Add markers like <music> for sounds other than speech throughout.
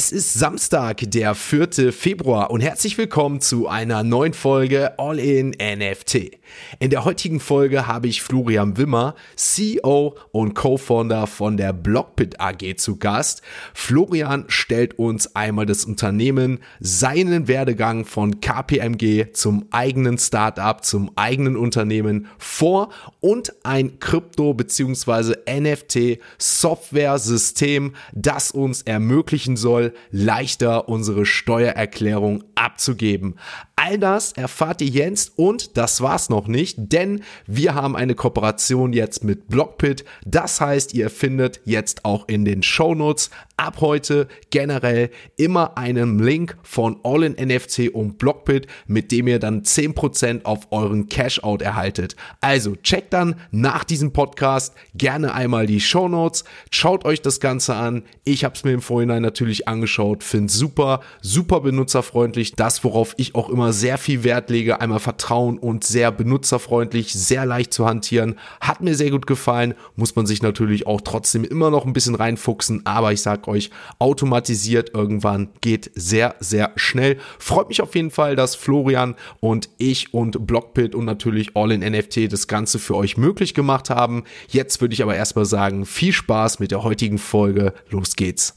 Es ist Samstag, der 4. Februar und herzlich willkommen zu einer neuen Folge All in NFT. In der heutigen Folge habe ich Florian Wimmer, CEO und Co-Founder von der Blockpit AG zu Gast. Florian stellt uns einmal das Unternehmen, seinen Werdegang von KPMG zum eigenen Startup, zum eigenen Unternehmen vor und ein Krypto- bzw. NFT-Software-System, das uns ermöglichen soll, soll, leichter unsere Steuererklärung abzugeben. All das erfahrt ihr jetzt und das war's noch nicht, denn wir haben eine Kooperation jetzt mit Blockpit. Das heißt, ihr findet jetzt auch in den Shownotes ab heute generell immer einen Link von All in NFC und Blockpit, mit dem ihr dann 10% auf euren Cashout erhaltet. Also checkt dann nach diesem Podcast gerne einmal die Shownotes, schaut euch das Ganze an. Ich habe es mir im Vorhinein natürlich angeschaut, finde super, super benutzerfreundlich, das worauf ich auch immer sehr viel Wert lege. Einmal Vertrauen und sehr benutzerfreundlich, sehr leicht zu hantieren. Hat mir sehr gut gefallen. Muss man sich natürlich auch trotzdem immer noch ein bisschen reinfuchsen. Aber ich sag euch, automatisiert irgendwann geht sehr, sehr schnell. Freut mich auf jeden Fall, dass Florian und ich und Blockpit und natürlich All in NFT das Ganze für euch möglich gemacht haben. Jetzt würde ich aber erstmal sagen, viel Spaß mit der heutigen Folge. Los geht's.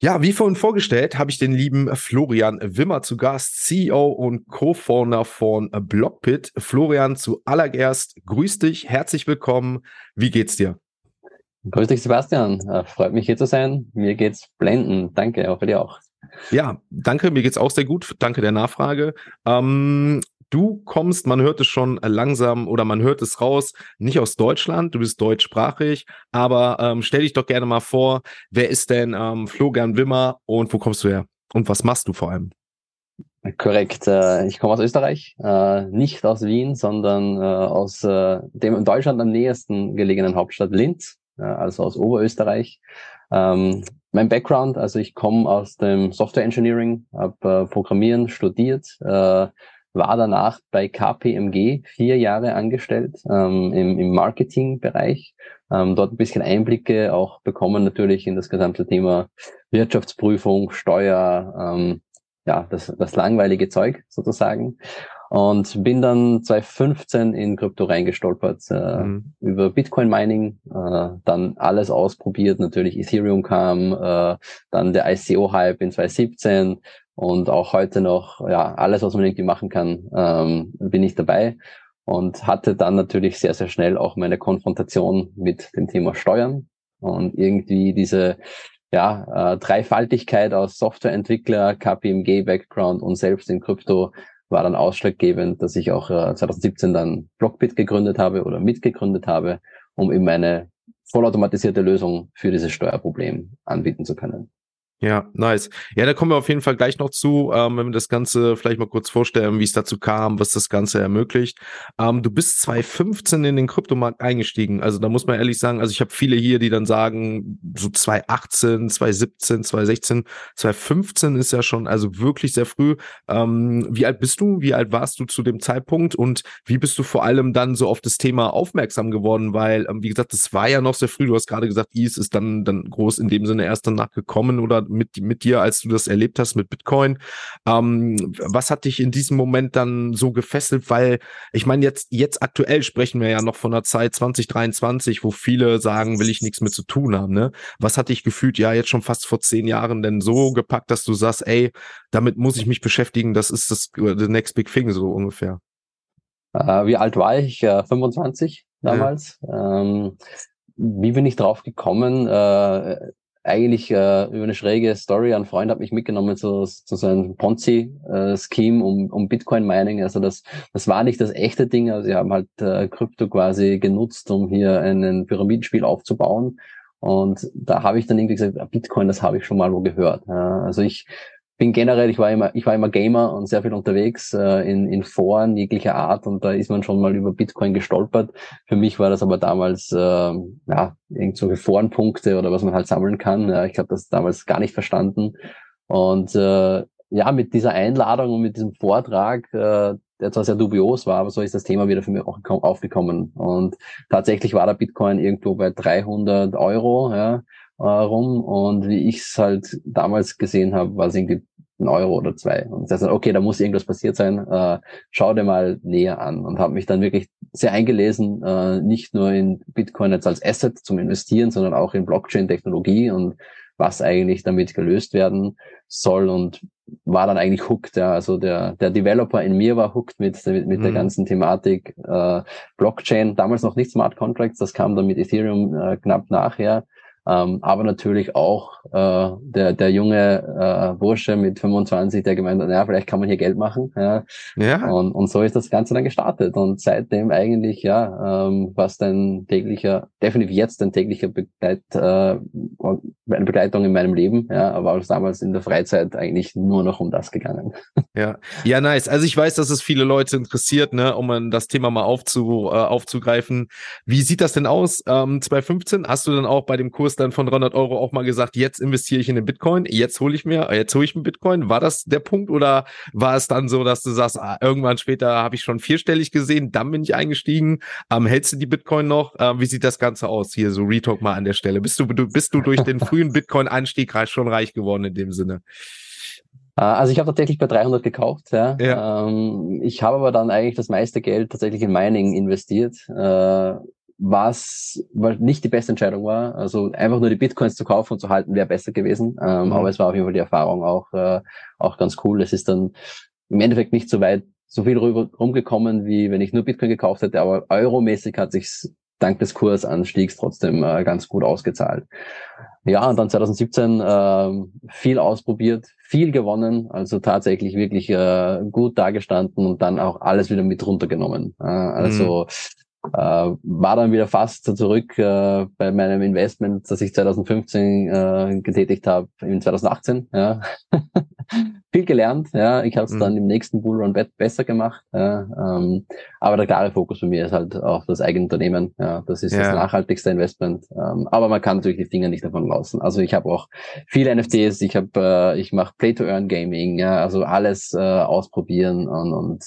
Ja, wie vorhin vorgestellt, habe ich den lieben Florian Wimmer zu Gast, CEO und Co-Founder von Blockpit. Florian, zuallererst grüß dich, herzlich willkommen. Wie geht's dir? Grüß dich, Sebastian. Äh, freut mich hier zu sein. Mir geht's blenden. Danke, auch für dir auch. Ja, danke, mir geht's auch sehr gut. Danke der Nachfrage. Ähm, du kommst, man hört es schon langsam oder man hört es raus, nicht aus Deutschland, du bist deutschsprachig, aber ähm, stell dich doch gerne mal vor, wer ist denn ähm, Florian Wimmer und wo kommst du her? Und was machst du vor allem? Korrekt. Äh, ich komme aus Österreich, äh, nicht aus Wien, sondern äh, aus dem in Deutschland am nächsten gelegenen Hauptstadt Linz, also aus Oberösterreich. Ähm, mein Background, also ich komme aus dem Software Engineering, habe Programmieren studiert, war danach bei KPMG vier Jahre angestellt ähm, im, im Marketingbereich. Ähm, dort ein bisschen Einblicke auch bekommen natürlich in das gesamte Thema Wirtschaftsprüfung, Steuer, ähm, ja, das, das langweilige Zeug sozusagen. Und bin dann 2015 in Krypto reingestolpert, äh, mhm. über Bitcoin Mining, äh, dann alles ausprobiert, natürlich Ethereum kam, äh, dann der ICO-Hype in 2017, und auch heute noch, ja, alles, was man irgendwie machen kann, ähm, bin ich dabei und hatte dann natürlich sehr, sehr schnell auch meine Konfrontation mit dem Thema Steuern und irgendwie diese ja, äh, Dreifaltigkeit aus Softwareentwickler, KPMG-Background und selbst in Krypto war dann ausschlaggebend, dass ich auch äh, 2017 dann Blockbit gegründet habe oder mitgegründet habe, um eben eine vollautomatisierte Lösung für dieses Steuerproblem anbieten zu können. Ja, nice. Ja, da kommen wir auf jeden Fall gleich noch zu, ähm, wenn wir das Ganze vielleicht mal kurz vorstellen, wie es dazu kam, was das Ganze ermöglicht. Ähm, du bist 2015 in den Kryptomarkt eingestiegen. Also da muss man ehrlich sagen, also ich habe viele hier, die dann sagen, so 2018, 2017, 2016, 2015 ist ja schon also wirklich sehr früh. Ähm, wie alt bist du? Wie alt warst du zu dem Zeitpunkt? Und wie bist du vor allem dann so auf das Thema aufmerksam geworden? Weil, ähm, wie gesagt, das war ja noch sehr früh. Du hast gerade gesagt, IS ist dann, dann groß in dem Sinne erst danach gekommen oder mit, mit dir, als du das erlebt hast mit Bitcoin. Ähm, was hat dich in diesem Moment dann so gefesselt? Weil ich meine, jetzt, jetzt aktuell sprechen wir ja noch von der Zeit 2023, wo viele sagen, will ich nichts mehr zu tun haben. Ne? Was hat dich gefühlt, ja, jetzt schon fast vor zehn Jahren denn so gepackt, dass du sagst, ey, damit muss ich mich beschäftigen, das ist das the next big thing, so ungefähr? Äh, wie alt war ich? Äh, 25 damals. Ja. Ähm, wie bin ich drauf gekommen? Äh, eigentlich äh, über eine schräge Story. Ein Freund hat mich mitgenommen zu, zu so einem Ponzi-Scheme äh, um, um Bitcoin-Mining. Also das, das war nicht das echte Ding. Also sie haben halt äh, Krypto quasi genutzt, um hier einen Pyramidenspiel aufzubauen. Und da habe ich dann irgendwie gesagt, ah, Bitcoin, das habe ich schon mal wo gehört. Ja, also ich bin generell, ich war immer, ich war immer Gamer und sehr viel unterwegs äh, in, in Foren jeglicher Art und da ist man schon mal über Bitcoin gestolpert. Für mich war das aber damals äh, ja irgendwelche Forenpunkte oder was man halt sammeln kann. Ja, ich habe das damals gar nicht verstanden und äh, ja, mit dieser Einladung und mit diesem Vortrag, äh, der zwar sehr dubios war, aber so ist das Thema wieder für mich auch aufgekommen. Und tatsächlich war der Bitcoin irgendwo bei 300 Euro ja, äh, rum. Und wie ich es halt damals gesehen habe, war es irgendwie ein Euro oder zwei. Und ich okay, da muss irgendwas passiert sein. Äh, schau dir mal näher an. Und habe mich dann wirklich sehr eingelesen, äh, nicht nur in Bitcoin jetzt als Asset zum Investieren, sondern auch in Blockchain-Technologie und was eigentlich damit gelöst werden soll und war dann eigentlich hooked. Ja. Also der, der Developer in mir war hooked mit, mit, mit mhm. der ganzen Thematik äh, Blockchain. Damals noch nicht Smart Contracts, das kam dann mit Ethereum äh, knapp nachher. Ähm, aber natürlich auch äh, der, der junge äh, Bursche mit 25, der gemeint hat, naja, vielleicht kann man hier Geld machen. Ja. ja. Und, und so ist das Ganze dann gestartet. Und seitdem eigentlich, ja, ähm, was dein täglicher, definitiv jetzt ein täglicher Begleit, äh, eine Begleitung in meinem Leben, ja, aber auch damals in der Freizeit eigentlich nur noch um das gegangen. Ja, ja, nice. Also ich weiß, dass es viele Leute interessiert, ne, um das Thema mal aufzu, äh, aufzugreifen. Wie sieht das denn aus? Ähm, 2015 hast du dann auch bei dem Kurs dann von 300 Euro auch mal gesagt, jetzt investiere ich in den Bitcoin, jetzt hole ich mir, jetzt hole ich mir Bitcoin. War das der Punkt oder war es dann so, dass du sagst, ah, irgendwann später habe ich schon vierstellig gesehen, dann bin ich eingestiegen. Ähm, hältst du die Bitcoin noch? Ähm, wie sieht das Ganze aus? Hier so Retalk mal an der Stelle. Bist du, bist du durch den frühen Bitcoin-Einstieg schon reich geworden in dem Sinne? Äh, also ich habe tatsächlich bei 300 gekauft. Ja. ja. Ähm, ich habe aber dann eigentlich das meiste Geld tatsächlich in Mining investiert. Äh, was nicht die beste Entscheidung war. Also einfach nur die Bitcoins zu kaufen und zu halten wäre besser gewesen. Ähm, mhm. Aber es war auf jeden Fall die Erfahrung auch, äh, auch ganz cool. Es ist dann im Endeffekt nicht so weit, so viel rüber, rumgekommen, wie wenn ich nur Bitcoin gekauft hätte. Aber euromäßig hat sich dank des Kursanstiegs trotzdem äh, ganz gut ausgezahlt. Ja, und dann 2017 äh, viel ausprobiert, viel gewonnen, also tatsächlich wirklich äh, gut dagestanden und dann auch alles wieder mit runtergenommen. Äh, also mhm äh, war dann wieder fast zurück äh, bei meinem Investment, das ich 2015 äh, getätigt habe, in 2018. Ja. <laughs> Viel gelernt, ja. Ich habe es mhm. dann im nächsten Bullrun besser gemacht. Ja. Ähm, aber der klare Fokus für mich ist halt auch das eigene Unternehmen. Ja. Das ist ja. das nachhaltigste Investment. Ähm, aber man kann natürlich die Finger nicht davon lassen. Also ich habe auch viele NFTs, ich habe, äh, ich mache Play-to-Earn-Gaming, ja, also alles äh, ausprobieren und, und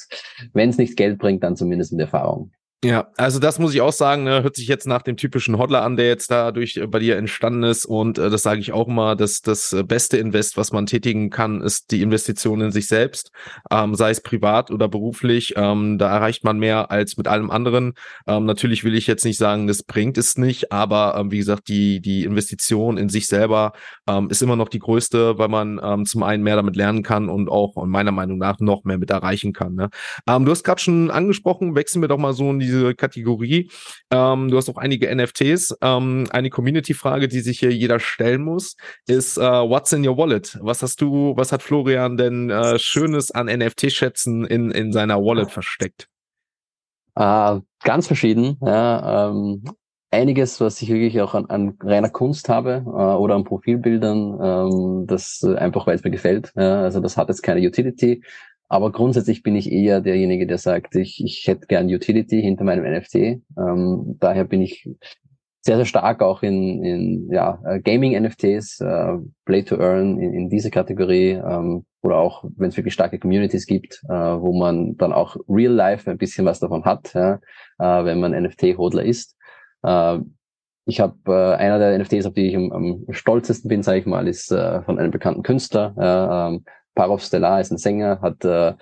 wenn es nicht Geld bringt, dann zumindest mit Erfahrung. Ja, also das muss ich auch sagen, ne, hört sich jetzt nach dem typischen Hodler an, der jetzt dadurch äh, bei dir entstanden ist. Und äh, das sage ich auch mal, dass das äh, beste Invest, was man tätigen kann, ist die Investition in sich selbst, ähm, sei es privat oder beruflich. Ähm, da erreicht man mehr als mit allem anderen. Ähm, natürlich will ich jetzt nicht sagen, das bringt es nicht, aber ähm, wie gesagt, die, die Investition in sich selber ähm, ist immer noch die größte, weil man ähm, zum einen mehr damit lernen kann und auch meiner Meinung nach noch mehr mit erreichen kann. Ne? Ähm, du hast gerade schon angesprochen, wechseln wir doch mal so in die diese Kategorie. Ähm, du hast auch einige NFTs. Ähm, eine Community-Frage, die sich hier jeder stellen muss, ist uh, What's in your wallet? Was hast du, was hat Florian denn äh, Schönes an NFT-Schätzen in, in seiner Wallet versteckt? Äh, ganz verschieden. Ja, ähm, einiges, was ich wirklich auch an, an reiner Kunst habe äh, oder an Profilbildern, ähm, das äh, einfach, weil es mir gefällt. Ja, also das hat jetzt keine Utility, aber grundsätzlich bin ich eher derjenige, der sagt, ich, ich hätte gern Utility hinter meinem NFT. Ähm, daher bin ich sehr, sehr stark auch in, in ja, äh, Gaming-NFTs, äh, Play to Earn in, in diese Kategorie ähm, oder auch, wenn es wirklich starke Communities gibt, äh, wo man dann auch real life ein bisschen was davon hat, ja, äh, wenn man NFT-Hodler ist. Äh, ich habe äh, einer der NFTs, auf die ich am, am stolzesten bin, sage ich mal, ist äh, von einem bekannten Künstler. Äh, ähm, Parov Stellar ist ein Sänger, hat äh,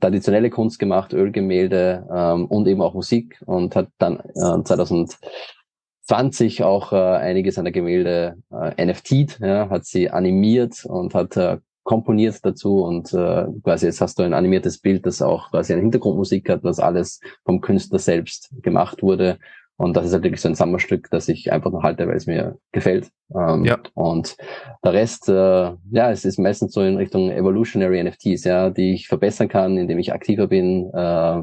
traditionelle Kunst gemacht, Ölgemälde ähm, und eben auch Musik und hat dann äh, 2020 auch äh, einige seiner Gemälde äh, NFT'd, ja, hat sie animiert und hat äh, komponiert dazu und äh, quasi jetzt hast du ein animiertes Bild, das auch quasi eine Hintergrundmusik hat, was alles vom Künstler selbst gemacht wurde und das ist halt wirklich so ein Sammelstück, das ich einfach noch halte, weil es mir gefällt. Ähm, ja. Und der Rest, äh, ja, es ist meistens so in Richtung Evolutionary NFTs, ja, die ich verbessern kann, indem ich aktiver bin. Äh,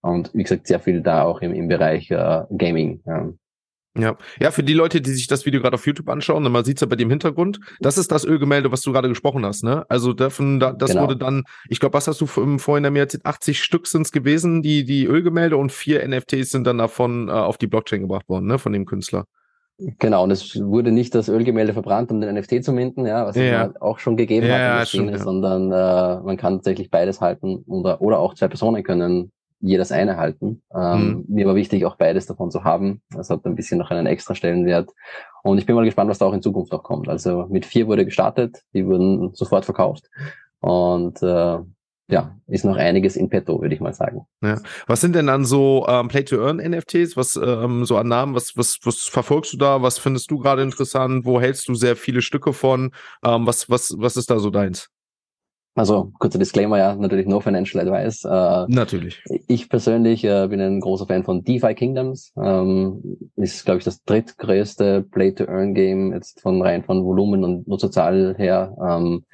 und wie gesagt, sehr viel da auch im, im Bereich äh, Gaming. Ja. Ja, ja, für die Leute, die sich das Video gerade auf YouTube anschauen, man sieht es ja bei dem Hintergrund, das ist das Ölgemälde, was du gerade gesprochen hast, ne? Also davon, da, das genau. wurde dann, ich glaube, was hast du vorhin mir erzählt, 80 Stück sind es gewesen, die, die Ölgemälde und vier NFTs sind dann davon äh, auf die Blockchain gebracht worden, ne, von dem Künstler. Genau, und es wurde nicht das Ölgemälde verbrannt, um den NFT zu minden, ja, was ja. es auch schon gegeben ja, hat in der Szene, stimmt, ja. sondern äh, man kann tatsächlich beides halten oder, oder auch zwei Personen können jedes eine halten. Ähm, mhm. Mir war wichtig, auch beides davon zu haben. Das hat ein bisschen noch einen extra Stellenwert. Und ich bin mal gespannt, was da auch in Zukunft noch kommt. Also mit vier wurde gestartet, die wurden sofort verkauft. Und äh, ja, ist noch einiges in petto, würde ich mal sagen. Ja. Was sind denn dann so ähm, Play-to-Earn-NFTs? Was ähm, so an Namen, was, was, was verfolgst du da? Was findest du gerade interessant? Wo hältst du sehr viele Stücke von? Ähm, was, was, was ist da so deins? Also kurzer Disclaimer, ja, natürlich no financial advice. Äh, natürlich. Ich persönlich äh, bin ein großer Fan von DeFi Kingdoms. Ähm, ist, glaube ich, das drittgrößte Play-to-Earn-Game jetzt von rein von Volumen und Nutzerzahl her. Ähm,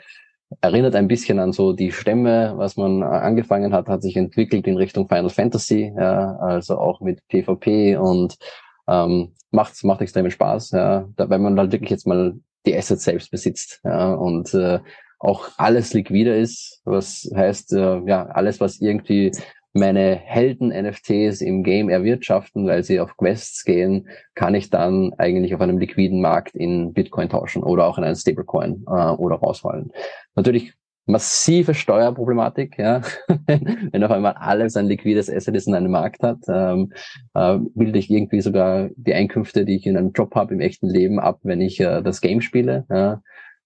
erinnert ein bisschen an so die Stämme, was man angefangen hat, hat sich entwickelt in Richtung Final Fantasy, ja, also auch mit PvP und ähm, macht macht extremen Spaß, ja, da, weil man halt wirklich jetzt mal die Assets selbst besitzt ja, und äh, auch alles liquider ist, was heißt, äh, ja, alles, was irgendwie meine Helden-NFTs im Game erwirtschaften, weil sie auf Quests gehen, kann ich dann eigentlich auf einem liquiden Markt in Bitcoin tauschen oder auch in einen Stablecoin äh, oder rausholen. Natürlich massive Steuerproblematik, ja. <laughs> Wenn auf einmal alles ein liquides Asset ist in einem Markt hat, ähm, äh, bilde ich irgendwie sogar die Einkünfte, die ich in einem Job habe, im echten Leben ab, wenn ich äh, das Game spiele. Ja.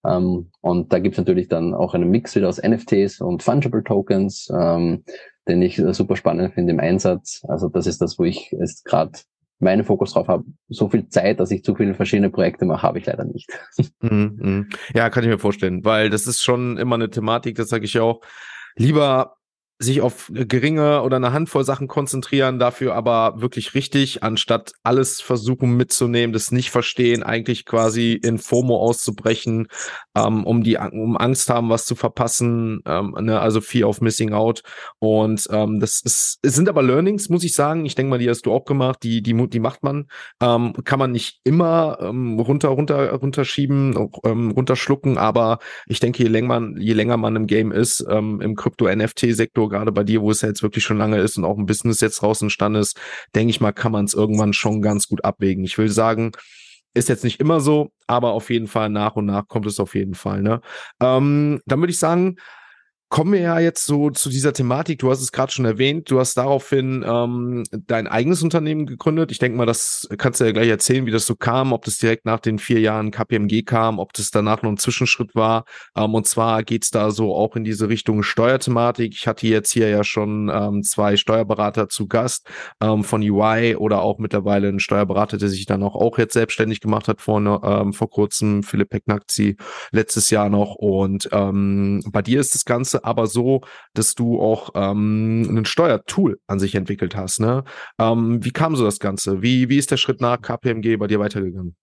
Ähm, und da gibt's natürlich dann auch einen Mix wieder aus NFTs und Fungible Tokens, ähm, den ich äh, super spannend finde im Einsatz. Also das ist das, wo ich jetzt gerade meinen Fokus drauf habe. So viel Zeit, dass ich zu viele verschiedene Projekte mache, habe ich leider nicht. <laughs> Mm, mm. Ja, kann ich mir vorstellen, weil das ist schon immer eine Thematik, das sage ich auch. Lieber sich auf geringe oder eine Handvoll Sachen konzentrieren, dafür aber wirklich richtig, anstatt alles versuchen mitzunehmen, das nicht verstehen, eigentlich quasi in FOMO auszubrechen, ähm, um die um Angst haben, was zu verpassen, ähm, ne, also Fear of Missing Out. Und ähm, das ist, es sind aber Learnings, muss ich sagen. Ich denke mal, die hast du auch gemacht, die, die, die macht man. Ähm, kann man nicht immer ähm, runter, runter, runterschieben, ähm, runterschlucken, aber ich denke, je länger man, je länger man im Game ist, im Krypto-NFT-Sektor, Sektor, gerade bei dir, wo es ja jetzt wirklich schon lange ist und auch ein Business jetzt raus entstanden ist, denke ich mal, kann man es irgendwann schon ganz gut abwägen. Ich will sagen, ist jetzt nicht immer so, aber auf jeden Fall nach und nach kommt es auf jeden Fall. Ne? Ähm, dann würde ich sagen, kommen wir ja jetzt so zu dieser Thematik. Du hast es gerade schon erwähnt. Du hast daraufhin ähm, dein eigenes Unternehmen gegründet. Ich denke mal, das kannst du ja gleich erzählen, wie das so kam, ob das direkt nach den vier Jahren KPMG kam, ob das danach noch ein Zwischenschritt war. Ähm, und zwar geht's da so auch in diese Richtung Steuerthematik. Ich hatte jetzt hier ja schon ähm, zwei Steuerberater zu Gast ähm, von UI oder auch mittlerweile ein Steuerberater, der sich dann auch, auch jetzt selbstständig gemacht hat vor, ähm, vor kurzem, Philipp Pecknackzi, letztes Jahr noch. Und ähm, bei dir ist das Ganze aber so, dass du auch ähm, ein Steuertool an sich entwickelt hast. Ne? Ähm, wie kam so das Ganze? Wie, wie ist der Schritt nach KPMG bei dir weitergegangen?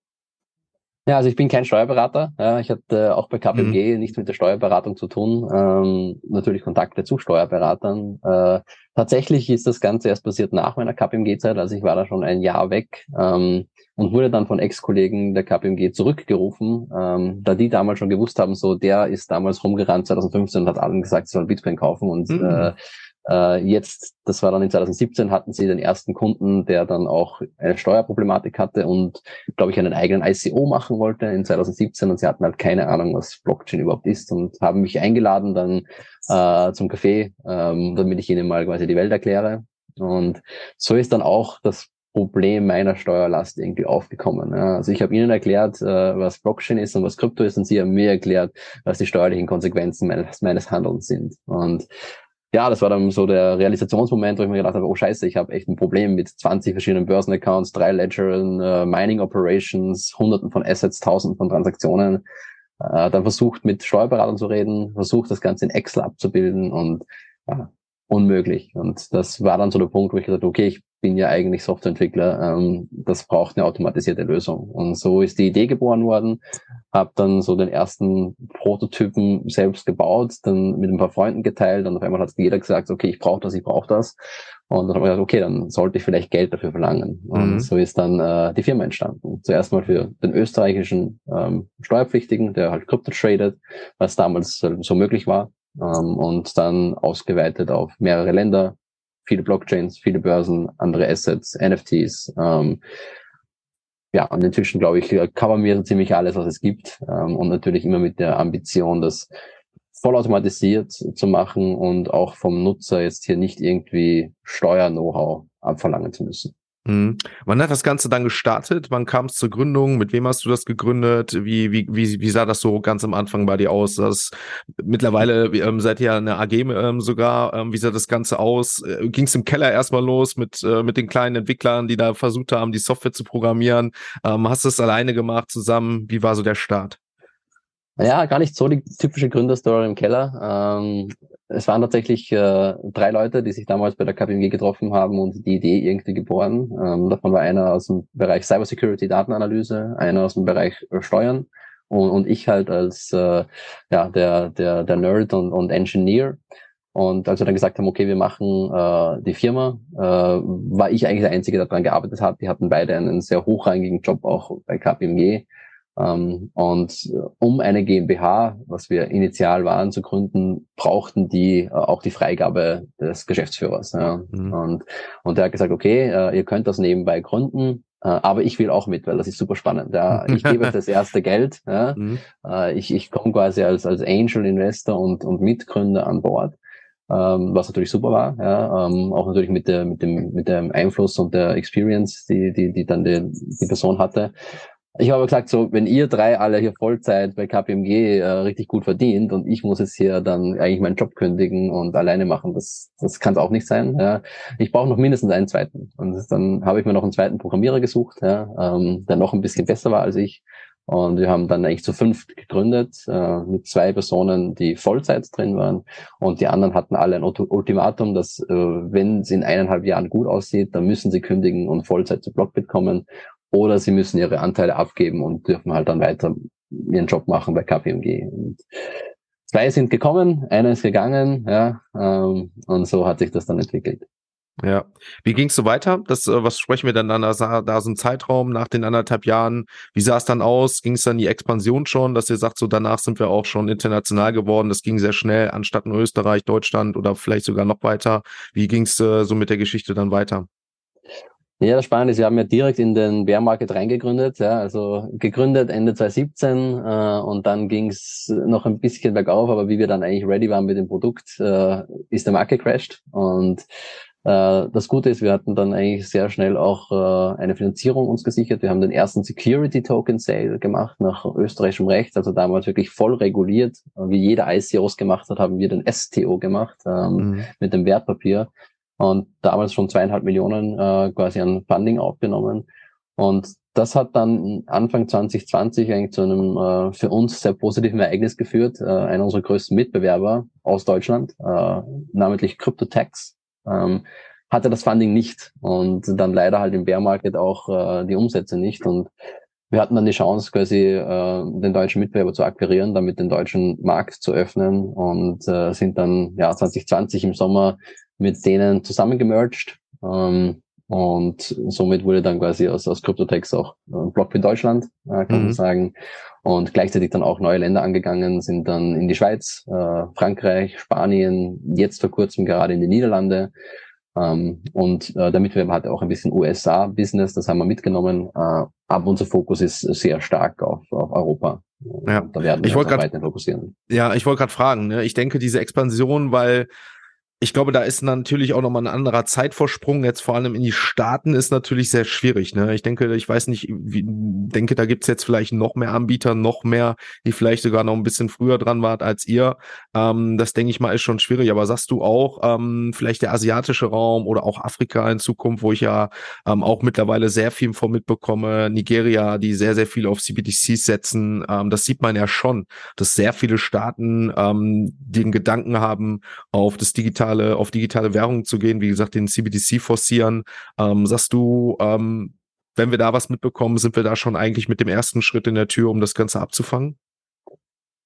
Ja, also ich bin kein Steuerberater. Ja, ich hatte auch bei KPMG mhm. nichts mit der Steuerberatung zu tun. Ähm, natürlich Kontakte zu Steuerberatern. Äh, tatsächlich ist das Ganze erst passiert nach meiner KPMG-Zeit. Also ich war da schon ein Jahr weg. Ähm, und wurde dann von Ex-Kollegen der KPMG zurückgerufen, ähm, da die damals schon gewusst haben, so der ist damals rumgerannt 2015 und hat allen gesagt, sie sollen Bitcoin kaufen und mhm. äh, äh, jetzt, das war dann in 2017, hatten sie den ersten Kunden, der dann auch eine Steuerproblematik hatte und, glaube ich, einen eigenen ICO machen wollte in 2017 und sie hatten halt keine Ahnung, was Blockchain überhaupt ist und haben mich eingeladen dann äh, zum Café, ähm, damit ich ihnen mal quasi die Welt erkläre. Und so ist dann auch das Problem meiner Steuerlast irgendwie aufgekommen. Ja. Also ich habe Ihnen erklärt, äh, was Blockchain ist und was Krypto ist und Sie haben mir erklärt, was die steuerlichen Konsequenzen meines, meines Handelns sind. Und ja, das war dann so der Realisationsmoment, wo ich mir gedacht habe, oh scheiße, ich habe echt ein Problem mit 20 verschiedenen Börsenaccounts, drei Ledgern, äh, Mining Operations, hunderten von Assets, tausenden von Transaktionen. Äh, dann versucht mit Steuerberatern zu reden, versucht das Ganze in Excel abzubilden und ja, unmöglich. Und das war dann so der Punkt, wo ich gesagt habe, okay, ich bin ja eigentlich Softwareentwickler, ähm, das braucht eine automatisierte Lösung. Und so ist die Idee geboren worden, habe dann so den ersten Prototypen selbst gebaut, dann mit ein paar Freunden geteilt und auf einmal hat jeder gesagt, okay, ich brauche das, ich brauche das. Und dann habe ich gesagt, okay, dann sollte ich vielleicht Geld dafür verlangen. Und mhm. so ist dann äh, die Firma entstanden. Zuerst mal für den österreichischen ähm, Steuerpflichtigen, der halt Krypto tradet, was damals äh, so möglich war ähm, und dann ausgeweitet auf mehrere Länder, viele Blockchains, viele Börsen, andere Assets, NFTs. Ähm, ja, und inzwischen, glaube ich, covern wir so ziemlich alles, was es gibt. Ähm, und natürlich immer mit der Ambition, das vollautomatisiert zu machen und auch vom Nutzer jetzt hier nicht irgendwie Steuer-Know-how abverlangen zu müssen. Mhm. Wann hat das Ganze dann gestartet? Wann kam es zur Gründung? Mit wem hast du das gegründet? Wie, wie, wie, wie sah das so ganz am Anfang bei dir aus? Das, mittlerweile ähm, seid ihr ja eine AG ähm, sogar. Ähm, wie sah das Ganze aus? Äh, Ging es im Keller erstmal los mit, äh, mit den kleinen Entwicklern, die da versucht haben, die Software zu programmieren? Ähm, hast du es alleine gemacht, zusammen? Wie war so der Start? Ja, gar nicht so die typische Gründerstory im Keller. Ähm, es waren tatsächlich äh, drei Leute, die sich damals bei der KPMG getroffen haben und die Idee irgendwie geboren. Ähm, davon war einer aus dem Bereich Cybersecurity, Datenanalyse, einer aus dem Bereich äh, Steuern und, und ich halt als äh, ja der der der Nerd und, und Engineer. Und als wir dann gesagt haben, okay, wir machen äh, die Firma, äh, war ich eigentlich der Einzige, der daran gearbeitet hat. Die hatten beide einen sehr hochrangigen Job auch bei KPMG. Ähm, und äh, um eine GmbH, was wir initial waren, zu gründen, brauchten die äh, auch die Freigabe des Geschäftsführers. Ja. Mhm. Und, und er hat gesagt, okay, äh, ihr könnt das nebenbei gründen, aber ich will auch mit, weil das ist super spannend. Ja. <laughs> Ich gebe das erste Geld. Ja. Mhm. Ich, ich komme quasi als, als Angel Investor und, und Mitgründer an Bord. Ähm, was natürlich super war, ja, ähm, auch natürlich mit der mit dem mit dem Einfluss und der Experience, die die die dann die, die Person hatte. Ich habe gesagt, so, wenn ihr drei alle hier Vollzeit bei KPMG äh, richtig gut verdient und ich muss jetzt hier dann eigentlich meinen Job kündigen und alleine machen, das, das kann es auch nicht sein. Ja. Ich brauche noch mindestens einen zweiten. Und dann habe ich mir noch einen zweiten Programmierer gesucht, ja, ähm, der noch ein bisschen besser war als ich. Und wir haben dann eigentlich zu fünf gegründet, äh, mit zwei Personen, die Vollzeit drin waren. Und die anderen hatten alle ein Ultimatum, dass äh, wenn es in eineinhalb Jahren gut aussieht, dann müssen sie kündigen und Vollzeit zu Blockbit kommen oder sie müssen ihre Anteile abgeben und dürfen halt dann weiter ihren Job machen bei KPMG. Und zwei sind gekommen, einer ist gegangen, ja, ähm, und so hat sich das dann entwickelt. Ja. Wie ging es so weiter? Das, äh, was sprechen wir dann da, da so ein Zeitraum nach den anderthalb Jahren? Wie sah es dann aus? Ging es dann die Expansion schon, dass ihr sagt, so danach sind wir auch schon international geworden? Das ging sehr schnell, anstatt in Österreich, Deutschland oder vielleicht sogar noch weiter. Wie ging es äh, so mit der Geschichte dann weiter? Ja, das Spannende ist, wir haben ja direkt in den Bear Market reingegründet, ja, also gegründet Ende 2017 äh, und dann ging es noch ein bisschen bergauf, aber wie wir dann eigentlich ready waren mit dem Produkt, äh, ist der Markt gecrashed und äh, das Gute ist, wir hatten dann eigentlich sehr schnell auch äh, eine Finanzierung uns gesichert. Wir haben den ersten Security Token Sale gemacht nach österreichischem Recht, also damals wirklich voll reguliert. Wie jeder ICOs gemacht hat, haben wir den STO gemacht ähm, mhm. mit dem Wertpapier und damals schon zweieinhalb Millionen äh, quasi an Funding aufgenommen. Und das hat dann Anfang 2020 eigentlich zu einem äh, für uns sehr positiven Ereignis geführt. Äh, einer unserer größten Mitbewerber aus Deutschland, äh, namentlich CryptoTax, ähm, hatte das Funding nicht und dann leider halt im Bear Market auch äh, die Umsätze nicht. Und wir hatten dann die Chance, quasi äh, den deutschen Mitbewerber zu akquirieren, damit den deutschen Markt zu öffnen und äh, sind dann ja 2020 im Sommer mit denen zusammengemerged. Ähm, und somit wurde dann quasi aus, aus CryptoTex auch ein Block für Deutschland, äh, kann mhm. man sagen. Und gleichzeitig dann auch neue Länder angegangen, sind dann in die Schweiz, äh, Frankreich, Spanien, jetzt vor kurzem gerade in die Niederlande. Ähm, und äh, der Mitbewerber hatte auch ein bisschen USA-Business, das haben wir mitgenommen. Äh, aber unser Fokus ist sehr stark auf, auf Europa. Ja, da werden wir ich uns weiter fokussieren. Ja, ich wollte gerade fragen, ne? ich denke, diese Expansion, weil ich glaube, da ist natürlich auch nochmal ein anderer Zeitvorsprung. Jetzt vor allem in die Staaten ist natürlich sehr schwierig. Ne? Ich denke, ich weiß nicht, wie, denke, da gibt's jetzt vielleicht noch mehr Anbieter, noch mehr, die vielleicht sogar noch ein bisschen früher dran waren als ihr. Ähm, das denke ich mal ist schon schwierig. Aber sagst du auch, ähm, vielleicht der asiatische Raum oder auch Afrika in Zukunft, wo ich ja ähm, auch mittlerweile sehr viel von mitbekomme, Nigeria, die sehr, sehr viel auf CBDCs setzen. Ähm, das sieht man ja schon, dass sehr viele Staaten ähm, den Gedanken haben, auf das digitale digitale, auf digitale Währungen zu gehen, wie gesagt, den CBDC forcieren. Ähm, sagst du, ähm, wenn wir da was mitbekommen, sind wir da schon eigentlich mit dem ersten Schritt in der Tür, um das Ganze abzufangen?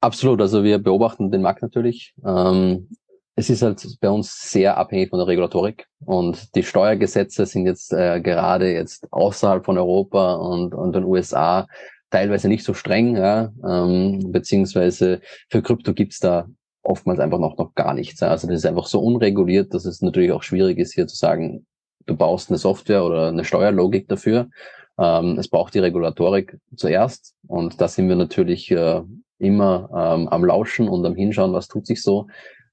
Absolut. Also wir beobachten den Markt natürlich. Ähm, es ist halt bei uns sehr abhängig von der Regulatorik und die Steuergesetze sind jetzt äh, gerade jetzt außerhalb von Europa und, und den USA teilweise nicht so streng, ja, ähm, beziehungsweise für Krypto gibt's da oftmals einfach noch, noch gar nichts. Also das ist einfach so unreguliert, dass es natürlich auch schwierig ist, hier zu sagen, du baust eine Software oder eine Steuerlogik dafür. Ähm, es braucht die Regulatorik zuerst und da sind wir natürlich äh, immer ähm, am Lauschen und am Hinschauen, was tut sich so.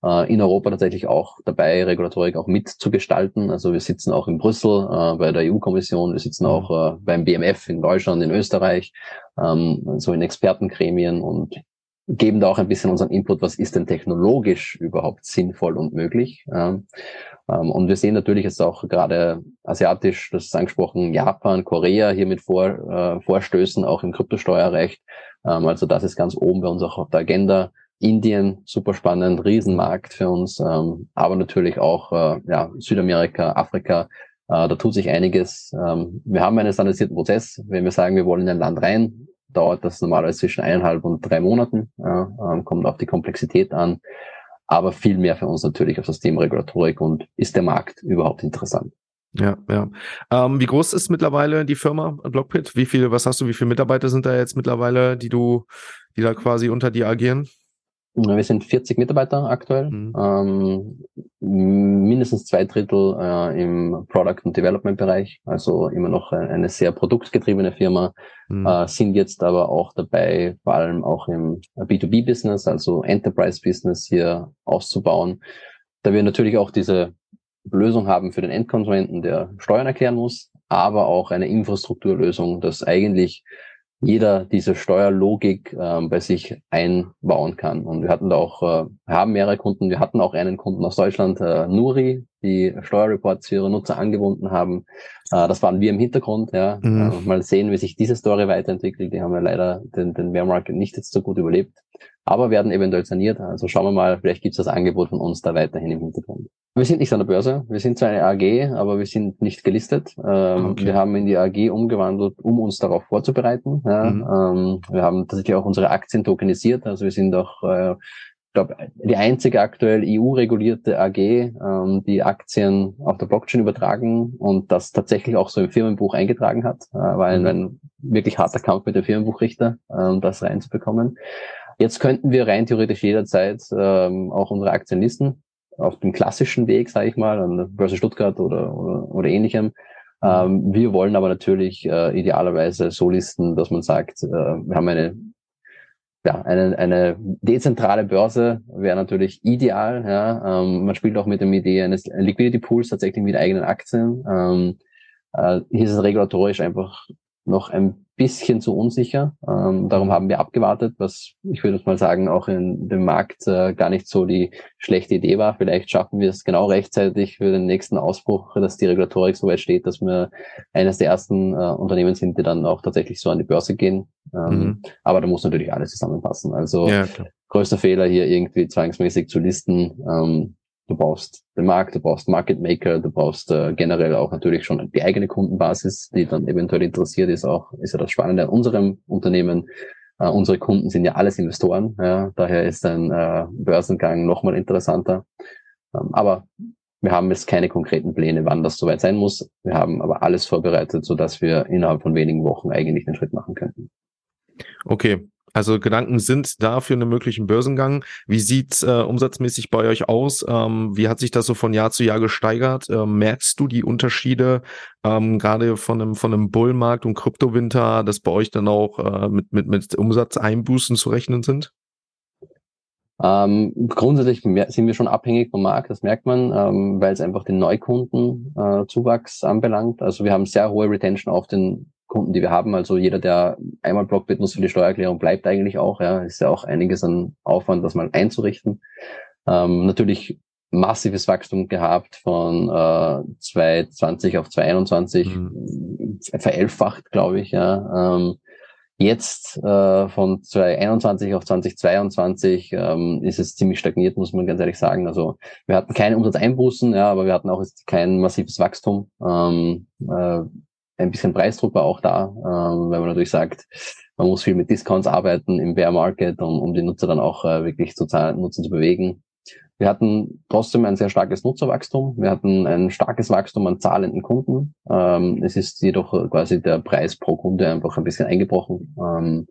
Äh, in Europa tatsächlich auch dabei, Regulatorik auch mitzugestalten. Also wir sitzen auch in Brüssel äh, bei der EU-Kommission, wir sitzen mhm. auch äh, beim BMF in Deutschland, in Österreich, ähm, so in Expertengremien und geben da auch ein bisschen unseren Input, was ist denn technologisch überhaupt sinnvoll und möglich. Ähm, und wir sehen natürlich jetzt auch gerade asiatisch, das ist angesprochen, Japan, Korea hier mit Vor, äh, Vorstößen, auch im Kryptosteuerrecht. Ähm, also das ist ganz oben bei uns auch auf der Agenda. Indien, super spannend, Riesenmarkt für uns, ähm, aber natürlich auch äh, ja, Südamerika, Afrika, äh, da tut sich einiges. Wir haben einen standardisierten Prozess. Wenn wir sagen, wir wollen in ein Land rein, dauert das normalerweise zwischen eineinhalb und drei Monaten, ähm, kommt auf die Komplexität an, aber viel mehr für uns natürlich auf das Thema Regulatorik und ist der Markt überhaupt interessant. Ja, ja. Ähm, wie groß ist mittlerweile die Firma Blockpit? Wie viele, was hast du, wie viele Mitarbeiter sind da jetzt mittlerweile, die du, die da quasi unter dir agieren? Wir sind 40 Mitarbeiter aktuell, mhm. ähm, mindestens zwei Drittel äh, im Product- und Development-Bereich, also immer noch eine sehr produktgetriebene Firma, mhm. äh, sind jetzt aber auch dabei, vor allem auch im B2B-Business, also Enterprise-Business hier auszubauen, da wir natürlich auch diese Lösung haben für den Endkonsumenten, der Steuern erklären muss, aber auch eine Infrastrukturlösung, das eigentlich jeder diese Steuerlogik ähm, bei sich einbauen kann. Und wir hatten da auch, äh, haben mehrere Kunden, wir hatten auch einen Kunden aus Deutschland, äh, Nuri, die Steuerreports für ihre Nutzer angebunden haben. Äh, das waren wir im Hintergrund, ja. Mhm. Äh, mal sehen, wie sich diese Story weiterentwickelt. Die haben ja leider den, den Bear Market nicht jetzt so gut überlebt, aber werden eventuell saniert. Also schauen wir mal, vielleicht gibt es das Angebot von uns da weiterhin im Hintergrund. Wir sind nicht an der Börse. Wir sind zwar eine AG, aber wir sind nicht gelistet. Ähm, okay. Wir haben in die AG umgewandelt, um uns darauf vorzubereiten. Ja. Mhm. Ähm, wir haben tatsächlich auch unsere Aktien tokenisiert. Also wir sind auch, äh, glaube die einzige aktuell EU-regulierte AG, ähm, die Aktien auf der Blockchain übertragen und das tatsächlich auch so im Firmenbuch eingetragen hat. Äh, war ein, mhm. ein wirklich harter Kampf mit dem Firmenbuchrichter, äh, um das reinzubekommen. Jetzt könnten wir rein theoretisch jederzeit ähm, auch unsere Aktien listen auf dem klassischen Weg, sage ich mal, an der Börse Stuttgart oder, oder, oder ähnlichem. Ähm, wir wollen aber natürlich äh, idealerweise so listen, dass man sagt, äh, wir haben eine, ja, eine, eine dezentrale Börse, wäre natürlich ideal. Ja. Ähm, man spielt auch mit der Idee eines Liquidity Pools tatsächlich mit eigenen Aktien. Ähm, äh, hier ist es regulatorisch einfach noch ein bisschen zu unsicher. Ähm, darum haben wir abgewartet, was ich würde mal sagen, auch in dem Markt äh, gar nicht so die schlechte Idee war. Vielleicht schaffen wir es genau rechtzeitig für den nächsten Ausbruch, dass die Regulatorik so weit steht, dass wir eines der ersten äh, Unternehmen sind, die dann auch tatsächlich so an die Börse gehen. Ähm, mhm. Aber da muss natürlich alles zusammenpassen. Also ja, größter Fehler hier irgendwie zwangsmäßig zu listen. Ähm, Du brauchst den Markt, du brauchst Market Maker, du brauchst äh, generell auch natürlich schon die eigene Kundenbasis, die dann eventuell interessiert ist. Auch ist ja das Spannende an unserem Unternehmen. Äh, unsere Kunden sind ja alles Investoren. Ja, daher ist ein äh, Börsengang nochmal interessanter. Ähm, aber wir haben jetzt keine konkreten Pläne, wann das soweit sein muss. Wir haben aber alles vorbereitet, so dass wir innerhalb von wenigen Wochen eigentlich den Schritt machen könnten. Okay, also Gedanken sind da für einen möglichen Börsengang. Wie sieht äh, umsatzmäßig bei euch aus? Ähm, wie hat sich das so von Jahr zu Jahr gesteigert? Ähm, merkst du die Unterschiede ähm, gerade von einem, von einem Bullmarkt und Kryptowinter, dass bei euch dann auch äh, mit, mit, mit Umsatzeinbußen zu rechnen sind? Ähm, grundsätzlich sind wir schon abhängig vom Markt, das merkt man, ähm, weil es einfach den Neukundenzuwachs äh, anbelangt. Also wir haben sehr hohe Retention auf den Kunden, die wir haben. Also jeder, der einmal Blockbit nutzt für die Steuererklärung, bleibt eigentlich auch. Ja, ist ja auch einiges an Aufwand, das mal einzurichten. Ähm, natürlich massives Wachstum gehabt von äh, 2020 auf 2021, mhm. verelfacht, glaube ich. Ja. Ähm, jetzt äh, von 2021 auf 2022 ähm, ist es ziemlich stagniert, muss man ganz ehrlich sagen. Also wir hatten keine Umsatzeinbußen, ja, aber wir hatten auch jetzt kein massives Wachstum. Ähm, äh, ein bisschen Preisdruck war auch da, ähm, weil man natürlich sagt, man muss viel mit Discounts arbeiten im Bear Market, um, um die Nutzer dann auch äh, wirklich zu zahlen, Nutzen zu bewegen. Wir hatten trotzdem ein sehr starkes Nutzerwachstum. Wir hatten ein starkes Wachstum an zahlenden Kunden. Ähm, es ist jedoch quasi der Preis pro Kunde einfach ein bisschen eingebrochen. Ähm,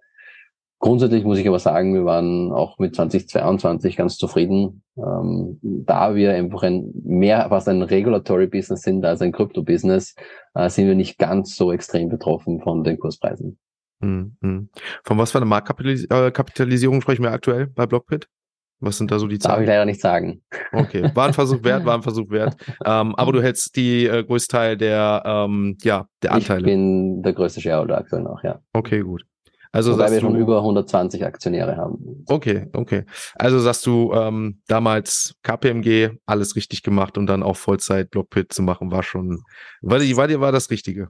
Grundsätzlich muss ich aber sagen, wir waren auch mit 2022 ganz zufrieden, ähm, da wir einfach ein mehr was ein Regulatory Business sind als ein Krypto Business, äh, sind wir nicht ganz so extrem betroffen von den Kurspreisen. Mhm. Von was für einer Marktkapitalisierung äh, sprechen wir aktuell bei Blockbit? Was sind da so die Zahlen? Darf ich leider nicht sagen. Okay, war ein Versuch wert, war ein Versuch wert. <laughs> Ähm, aber du hältst die äh, größte Teil der, ähm, ja, der Anteile. Ich bin der größte Shareholder aktuell noch, ja. Okay, gut. Also Wobei wir schon über 120 Aktionäre haben. Okay, okay. Also sagst du, ähm, damals KPMG alles richtig gemacht und dann auch Vollzeit Blockpit zu machen, war schon, war, war dir war das Richtige?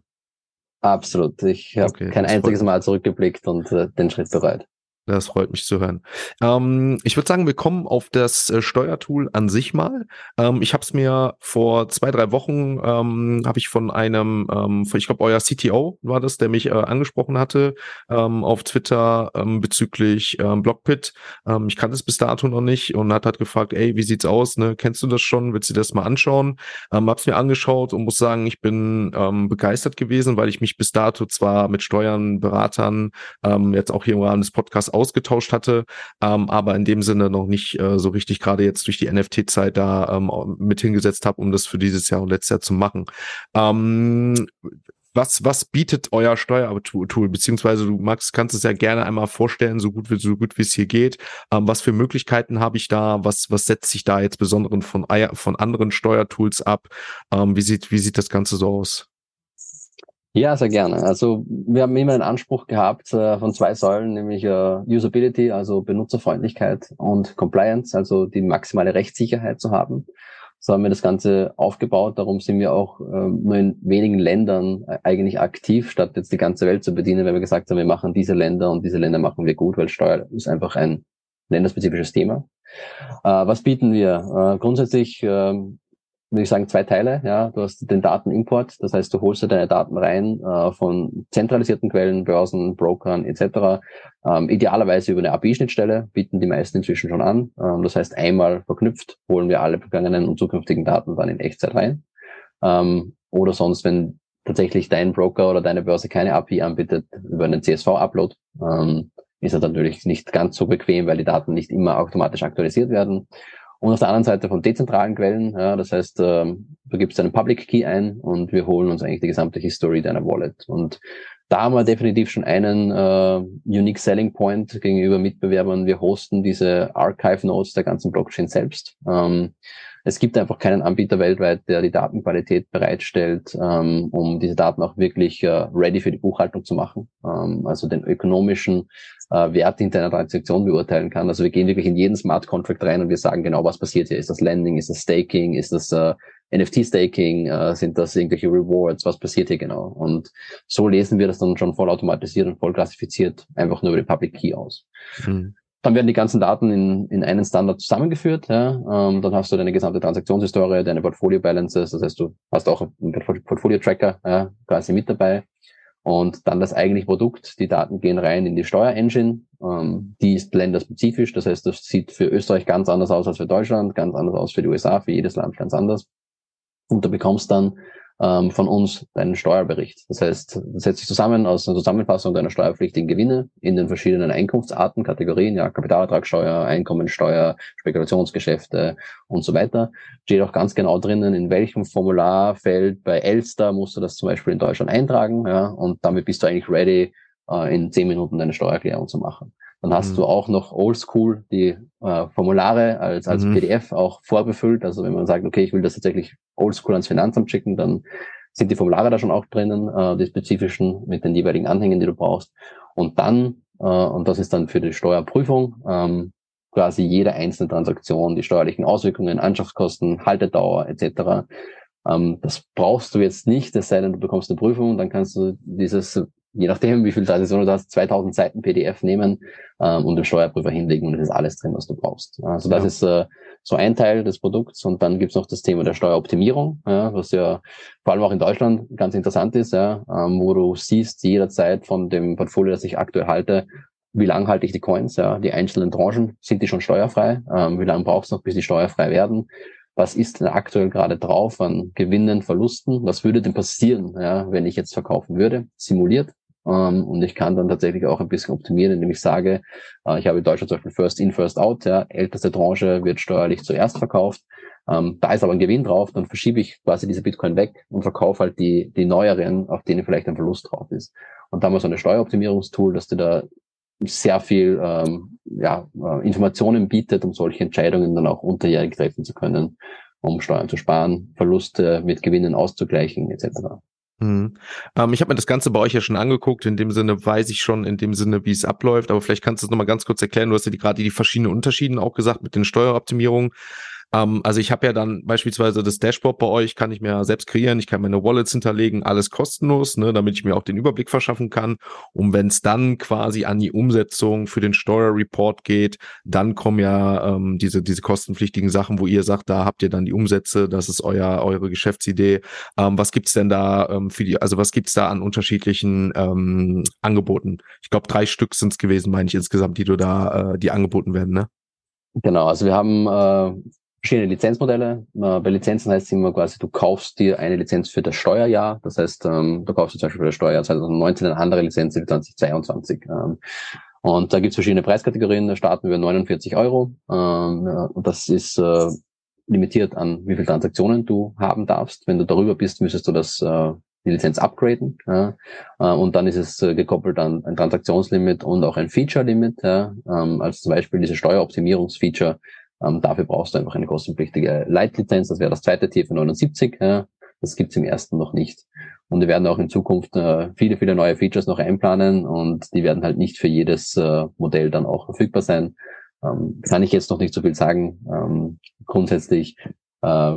Absolut. Ich habe okay, kein einziges Mal zurückgeblickt und äh, den Schritt bereut. Das freut mich zu hören. Ähm, ich würde sagen, wir kommen auf das äh, Steuertool an sich mal. Ähm, ich habe es mir vor zwei, drei Wochen, ähm, habe ich von einem, ähm, ich glaube, euer CTO war das, der mich äh, angesprochen hatte ähm, auf Twitter ähm, bezüglich Blockpit. Ich kannte es bis dato noch nicht und hat halt gefragt, ey, wie sieht's aus? Ne? Kennst du das schon? Willst du das mal anschauen? Ähm, hab's mir angeschaut und muss sagen, ich bin begeistert gewesen, weil ich mich bis dato zwar mit Steuern, Beratern, jetzt auch hier im Rahmen des Podcasts ausgetauscht hatte, ähm, aber in dem Sinne noch nicht äh, so richtig gerade jetzt durch die NFT-Zeit da ähm, mit hingesetzt habe, um das für dieses Jahr und letztes Jahr zu machen. Ähm, was, was bietet euer Steuertool? Beziehungsweise du Max, kannst es ja gerne einmal vorstellen, so gut wie, so gut wie es hier geht. Ähm, was für Möglichkeiten habe ich da? Was, was setzt sich da jetzt besonderen von, von anderen Steuertools ab? Ähm, wie sieht, wie sieht das Ganze so aus? Ja, sehr gerne. Also wir haben immer einen Anspruch gehabt äh, von zwei Säulen, nämlich äh, Usability, also Benutzerfreundlichkeit und Compliance, also die maximale Rechtssicherheit zu haben. So haben wir das Ganze aufgebaut. Darum sind wir auch äh, nur in wenigen Ländern äh, eigentlich aktiv, statt jetzt die ganze Welt zu bedienen, weil wir gesagt haben, wir machen diese Länder und diese Länder machen wir gut, weil Steuer ist einfach ein länderspezifisches Thema. Äh, was bieten wir? Äh, grundsätzlich ähm, würde ich sagen, zwei Teile. Ja, du hast den Datenimport, das heißt, du holst dir deine Daten rein äh, von zentralisierten Quellen, Börsen, Brokern etc. Ähm, idealerweise über eine API-Schnittstelle bieten die meisten inzwischen schon an. Ähm, das heißt, einmal verknüpft holen wir alle vergangenen und zukünftigen Daten dann in Echtzeit rein. Ähm, oder sonst, wenn tatsächlich dein Broker oder deine Börse keine API anbietet, über einen CSV-Upload, ähm, ist er natürlich nicht ganz so bequem, weil die Daten nicht immer automatisch aktualisiert werden. Und auf der anderen Seite von dezentralen Quellen, ja, das heißt, ähm, du gibst einen Public Key ein und wir holen uns eigentlich die gesamte History deiner Wallet. Und da haben wir definitiv schon einen äh, Unique Selling Point gegenüber Mitbewerbern. Wir hosten diese Archive Nodes der ganzen Blockchain selbst. Ähm, es gibt einfach keinen Anbieter weltweit, der die Datenqualität bereitstellt, ähm, um diese Daten auch wirklich äh, ready für die Buchhaltung zu machen. Ähm, also den ökonomischen äh, Wert hinter einer Transaktion beurteilen kann. Also wir gehen wirklich in jeden Smart Contract rein und wir sagen genau, was passiert hier. Ist das Lending, ist das Staking, ist das äh, NFT-Staking, äh, sind das irgendwelche Rewards, was passiert hier genau? Und so lesen wir das dann schon voll automatisiert und voll klassifiziert, einfach nur über den Public Key aus. Mhm. Dann werden die ganzen Daten in, in einen Standard zusammengeführt. Ja? Ähm, dann hast du deine gesamte Transaktionshistorie, deine Portfolio Balances. Das heißt, du hast auch einen Portfolio Tracker ja, quasi mit dabei. Und dann das eigentliche Produkt. Die Daten gehen rein in die Steuerengine. Ähm, die ist länderspezifisch. Das heißt, das sieht für Österreich ganz anders aus als für Deutschland, ganz anders aus für die USA, für jedes Land ganz anders. Und du bekommst dann ähm, von uns deinen Steuerbericht. Das heißt, das setzt sich zusammen aus einer Zusammenfassung deiner steuerpflichtigen Gewinne in den verschiedenen Einkunftsarten, Kategorien, ja, Kapitalertragssteuer, Einkommensteuer, Spekulationsgeschäfte und so weiter. Steht auch ganz genau drinnen, in welchem Formularfeld bei Elster musst du das zum Beispiel in Deutschland eintragen, ja, und damit bist du eigentlich ready, äh, in zehn Minuten deine Steuererklärung zu machen. Dann hast mhm. du auch noch oldschool die äh, Formulare als, als mhm. PDF auch vorbefüllt. Also wenn man sagt, okay, ich will das tatsächlich oldschool ans Finanzamt schicken, dann sind die Formulare da schon auch drinnen, äh, die spezifischen mit den jeweiligen Anhängen, die du brauchst. Und dann, äh, und das ist dann für die Steuerprüfung, ähm, quasi jede einzelne Transaktion, die steuerlichen Auswirkungen, Anschaffskosten, Haltedauer etc. Ähm, das brauchst du jetzt nicht, es sei denn, du bekommst eine Prüfung, dann kannst du dieses je nachdem, wie viel Tradition du hast, 2000 Seiten PDF nehmen ähm, und den Steuerprüfer hinlegen und es ist alles drin, was du brauchst. Also das ja. ist äh, so ein Teil des Produkts. Und dann gibt's noch das Thema der Steueroptimierung, ja, was ja vor allem auch in Deutschland ganz interessant ist, ja, ähm, wo du siehst jederzeit von dem Portfolio, das ich aktuell halte, wie lang halte ich die Coins, ja, die einzelnen Tranchen, sind die schon steuerfrei, ähm, wie lange brauchst du noch, bis die steuerfrei werden, was ist denn aktuell gerade drauf an Gewinnen, Verlusten, was würde denn passieren, ja, wenn ich jetzt verkaufen würde, simuliert und ich kann dann tatsächlich auch ein bisschen optimieren, indem ich sage, äh, ich habe in Deutschland zum Beispiel First In, First Out, ja, älteste Tranche wird steuerlich zuerst verkauft. Ähm, da ist aber ein Gewinn drauf, dann verschiebe ich quasi diese Bitcoin weg und verkaufe halt die, die neueren, auf denen vielleicht ein Verlust drauf ist. Und da haben wir so eine Steueroptimierungstool, dass du da sehr viel ähm, ja, äh, Informationen bietet, um solche Entscheidungen dann auch unterjährig treffen zu können, um Steuern zu sparen, Verluste mit Gewinnen auszugleichen etc. Mhm. Ähm, ich habe mir das Ganze bei euch ja schon angeguckt. In dem Sinne weiß ich schon, in dem Sinne, wie es abläuft. Aber vielleicht kannst du es nochmal ganz kurz erklären. Du hast ja gerade die verschiedenen Unterschiede auch gesagt mit den Steueroptimierungen. Ähm, also ich habe ja dann beispielsweise das Dashboard bei euch, kann ich mir selbst kreieren, ich kann meine Wallets hinterlegen, alles kostenlos, ne, damit ich mir auch den Überblick verschaffen kann. Und wenn es dann quasi an die Umsetzung für den Steuerreport geht, dann kommen ja ähm, diese, diese kostenpflichtigen Sachen, wo ihr sagt, da habt ihr dann die Umsätze, das ist euer, eure Geschäftsidee. Ähm, was gibt's denn da ähm, für die, also was gibt's da an unterschiedlichen ähm, Angeboten? Ich glaube, drei Stück sind's gewesen, meine ich insgesamt, die du da, äh, die angeboten werden, ne? Genau, also wir haben äh, verschiedene Lizenzmodelle. Äh, bei Lizenzen heißt es immer quasi, du kaufst dir eine Lizenz für das Steuerjahr. Das heißt, ähm, du kaufst dir zum Beispiel für das Steuerjahr 2019 eine andere Lizenz für 2022. Ähm, und da gibt es verschiedene Preiskategorien. Da starten wir 49 Euro. Ähm, das ist äh, limitiert an, wie viele Transaktionen du haben darfst. Wenn du darüber bist, müsstest du das äh, die Lizenz upgraden. Ja. Und dann ist es gekoppelt an ein Transaktionslimit und auch ein Feature-Limit. Ja. Also zum Beispiel diese Steueroptimierungsfeature ähm, dafür brauchst du einfach eine kostenpflichtige Leitlizenz. Das wäre das zweite Tier für 79. Ja. Das gibt's im ersten noch nicht. Und wir werden auch in Zukunft äh, viele, viele neue Features noch einplanen und die werden halt nicht für jedes äh, Modell dann auch verfügbar sein. Ähm, kann ich jetzt noch nicht so viel sagen. Ähm, grundsätzlich äh,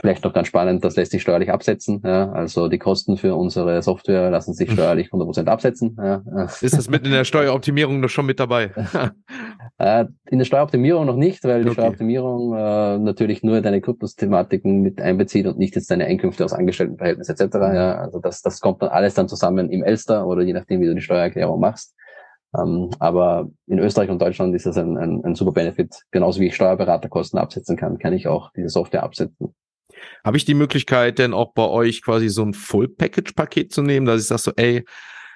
Vielleicht noch ganz spannend, das lässt sich steuerlich absetzen. Ja, also die Kosten für unsere Software lassen sich steuerlich 100% absetzen. Ja. <laughs> Ist das mit in der Steueroptimierung noch schon mit dabei? <laughs> Äh, in der Steueroptimierung noch nicht, weil die okay. Steueroptimierung äh, natürlich nur deine Kryptos-Thematiken mit einbezieht und nicht jetzt deine Einkünfte aus Angestelltenverhältnis etc. Ja, also das, das kommt dann alles dann zusammen im Elster oder je nachdem, wie du die Steuererklärung machst. Ähm, aber in Österreich und Deutschland ist das ein, ein, ein super Benefit. Genauso wie ich Steuerberaterkosten absetzen kann, kann ich auch diese Software absetzen. Habe ich die Möglichkeit, denn auch bei euch quasi so ein Full-Package-Paket zu nehmen, dass ich sage so, ey,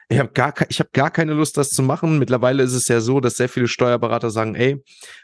ich habe gar, hab gar keine Lust, das zu machen. Mittlerweile ist es ja so, dass sehr viele Steuerberater sagen, ey,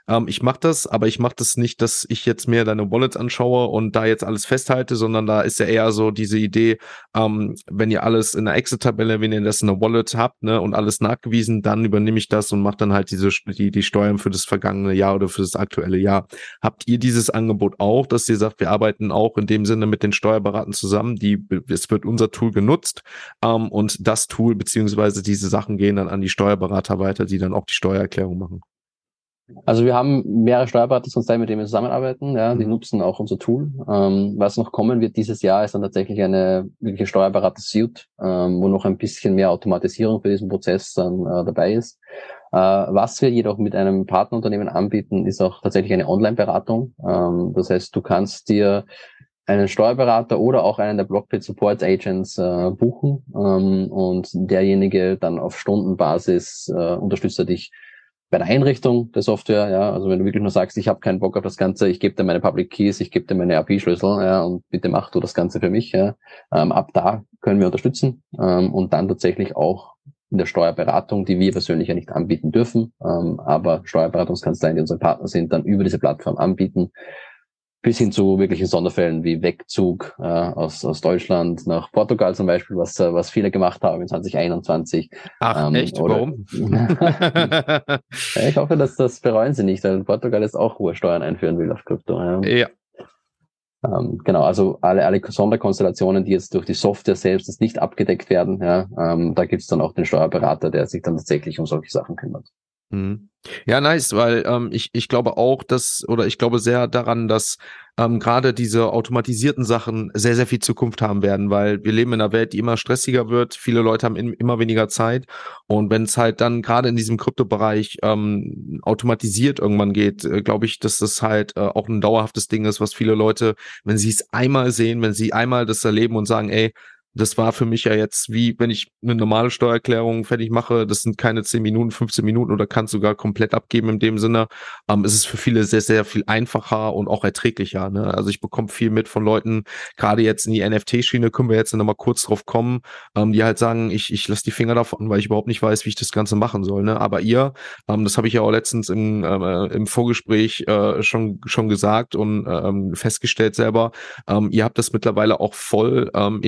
ähm, ich mache das, aber ich mache das nicht, dass ich jetzt mir deine Wallets anschaue und da jetzt alles festhalte, sondern da ist ja eher so diese Idee, ähm, wenn ihr alles in der Exit-Tabelle, wenn ihr das in der Wallet habt ne, und alles nachgewiesen, dann übernehme ich das und mache dann halt diese die, die Steuern für das vergangene Jahr oder für das aktuelle Jahr. Habt ihr dieses Angebot auch, dass ihr sagt, wir arbeiten auch in dem Sinne mit den Steuerberatern zusammen, die es wird unser Tool genutzt ähm, und das Tool beziehungsweise diese Sachen gehen dann an die Steuerberater weiter, die dann auch die Steuererklärung machen. Also wir haben mehrere Steuerberater sonst mit denen wir zusammenarbeiten, ja, die mhm. nutzen auch unser Tool. Ähm, was noch kommen wird dieses Jahr, ist dann tatsächlich eine wirkliche Steuerberater-Suite, ähm, wo noch ein bisschen mehr Automatisierung für diesen Prozess dann äh, dabei ist. Äh, was wir jedoch mit einem Partnerunternehmen anbieten, ist auch tatsächlich eine Online-Beratung. Ähm, das heißt, du kannst dir einen Steuerberater oder auch einen der Blockbit Support Agents äh, buchen ähm, und derjenige dann auf Stundenbasis äh, unterstützt er dich bei der Einrichtung der Software. Ja, also wenn du wirklich nur sagst, ich habe keinen Bock auf das Ganze, ich gebe dir meine Public Keys, ich gebe dir meine API-Schlüssel ja, und bitte mach du das Ganze für mich. Ja. Ähm, ab da können wir unterstützen ähm, und dann tatsächlich auch in der Steuerberatung, die wir persönlich ja nicht anbieten dürfen, ähm, aber Steuerberatungskanzleien, die unsere Partner sind, dann über diese Plattform anbieten bis hin zu wirklichen Sonderfällen wie Wegzug äh, aus, aus Deutschland nach Portugal zum Beispiel, was, äh, was viele gemacht haben in 2021. Ach, ähm, echt? Oder, Warum? <laughs> ich hoffe, dass das bereuen sie nicht, weil Portugal jetzt auch hohe Steuern einführen will auf Krypto. Ja. ja. Ähm, genau, also alle, alle Sonderkonstellationen, die jetzt durch die Software selbst jetzt nicht abgedeckt werden, ja, ähm, da gibt's dann auch den Steuerberater, der sich dann tatsächlich um solche Sachen kümmert. Mhm. Ja, nice, weil ähm, ich, ich glaube auch, dass, oder ich glaube sehr daran, dass ähm, gerade diese automatisierten Sachen sehr, sehr viel Zukunft haben werden, weil wir leben in einer Welt, die immer stressiger wird. Viele Leute haben in, immer weniger Zeit. Und wenn es halt dann gerade in diesem Kryptobereich ähm, automatisiert irgendwann geht, äh, glaube ich, dass das halt äh, auch ein dauerhaftes Ding ist, was viele Leute, wenn sie es einmal sehen, wenn sie einmal das erleben und sagen, ey, das war für mich ja jetzt wie, wenn ich eine normale Steuererklärung fertig mache, das sind keine 10 Minuten, 15 Minuten oder kann sogar komplett abgeben in dem Sinne, ähm, ist es für viele sehr, sehr viel einfacher und auch erträglicher. Ne? Also ich bekomme viel mit von Leuten, gerade jetzt in die NFT-Schiene, können wir jetzt nochmal kurz drauf kommen, ähm, die halt sagen, ich, ich lasse die Finger davon, weil ich überhaupt nicht weiß, wie ich das Ganze machen soll. Ne? Aber ihr, ähm, das habe ich ja auch letztens im, äh, im Vorgespräch äh, schon, schon gesagt und ähm, festgestellt selber, ähm, ihr habt das mittlerweile auch voll ähm,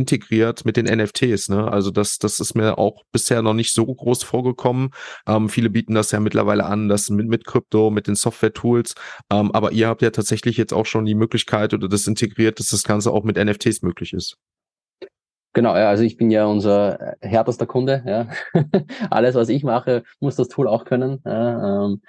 integriert mit den NFTs. Ne? Also das, das ist mir auch bisher noch nicht so groß vorgekommen. Ähm, viele bieten das ja mittlerweile an, das mit, mit Krypto, mit den Software-Tools. Ähm, aber ihr habt ja tatsächlich jetzt auch schon die Möglichkeit oder das integriert, dass das Ganze auch mit NFTs möglich ist. Genau, ja, also ich bin ja unser härtester Kunde. Ja. <laughs> Alles, was ich mache, muss das Tool auch können. Ja. Ähm,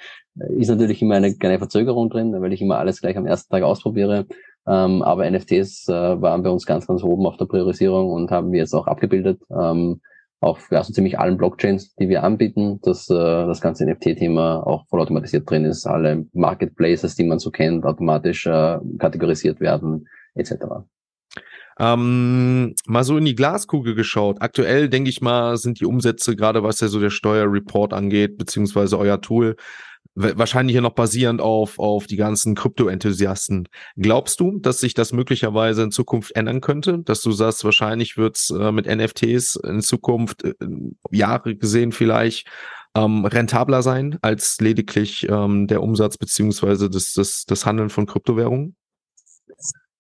ist natürlich immer eine kleine Verzögerung drin, weil ich immer alles gleich am ersten Tag ausprobiere. Ähm, aber NFTs äh, waren bei uns ganz, ganz oben auf der Priorisierung und haben wir jetzt auch abgebildet. Ähm, auf ja, so ziemlich allen Blockchains, die wir anbieten, dass äh, das ganze NFT-Thema auch vollautomatisiert drin ist, alle Marketplaces, die man so kennt, automatisch äh, kategorisiert werden, etc. Ähm, mal so in die Glaskugel geschaut. Aktuell, denke ich mal, sind die Umsätze, gerade was ja so der Steuerreport angeht, beziehungsweise euer Tool, wahrscheinlich ja noch basierend auf, auf die ganzen Krypto-Enthusiasten. Glaubst du, dass sich das möglicherweise in Zukunft ändern könnte? Dass du sagst, wahrscheinlich wird's äh, mit NFTs in Zukunft, äh, Jahre gesehen vielleicht, ähm, rentabler sein als lediglich ähm, der Umsatz beziehungsweise das, das, das Handeln von Kryptowährungen?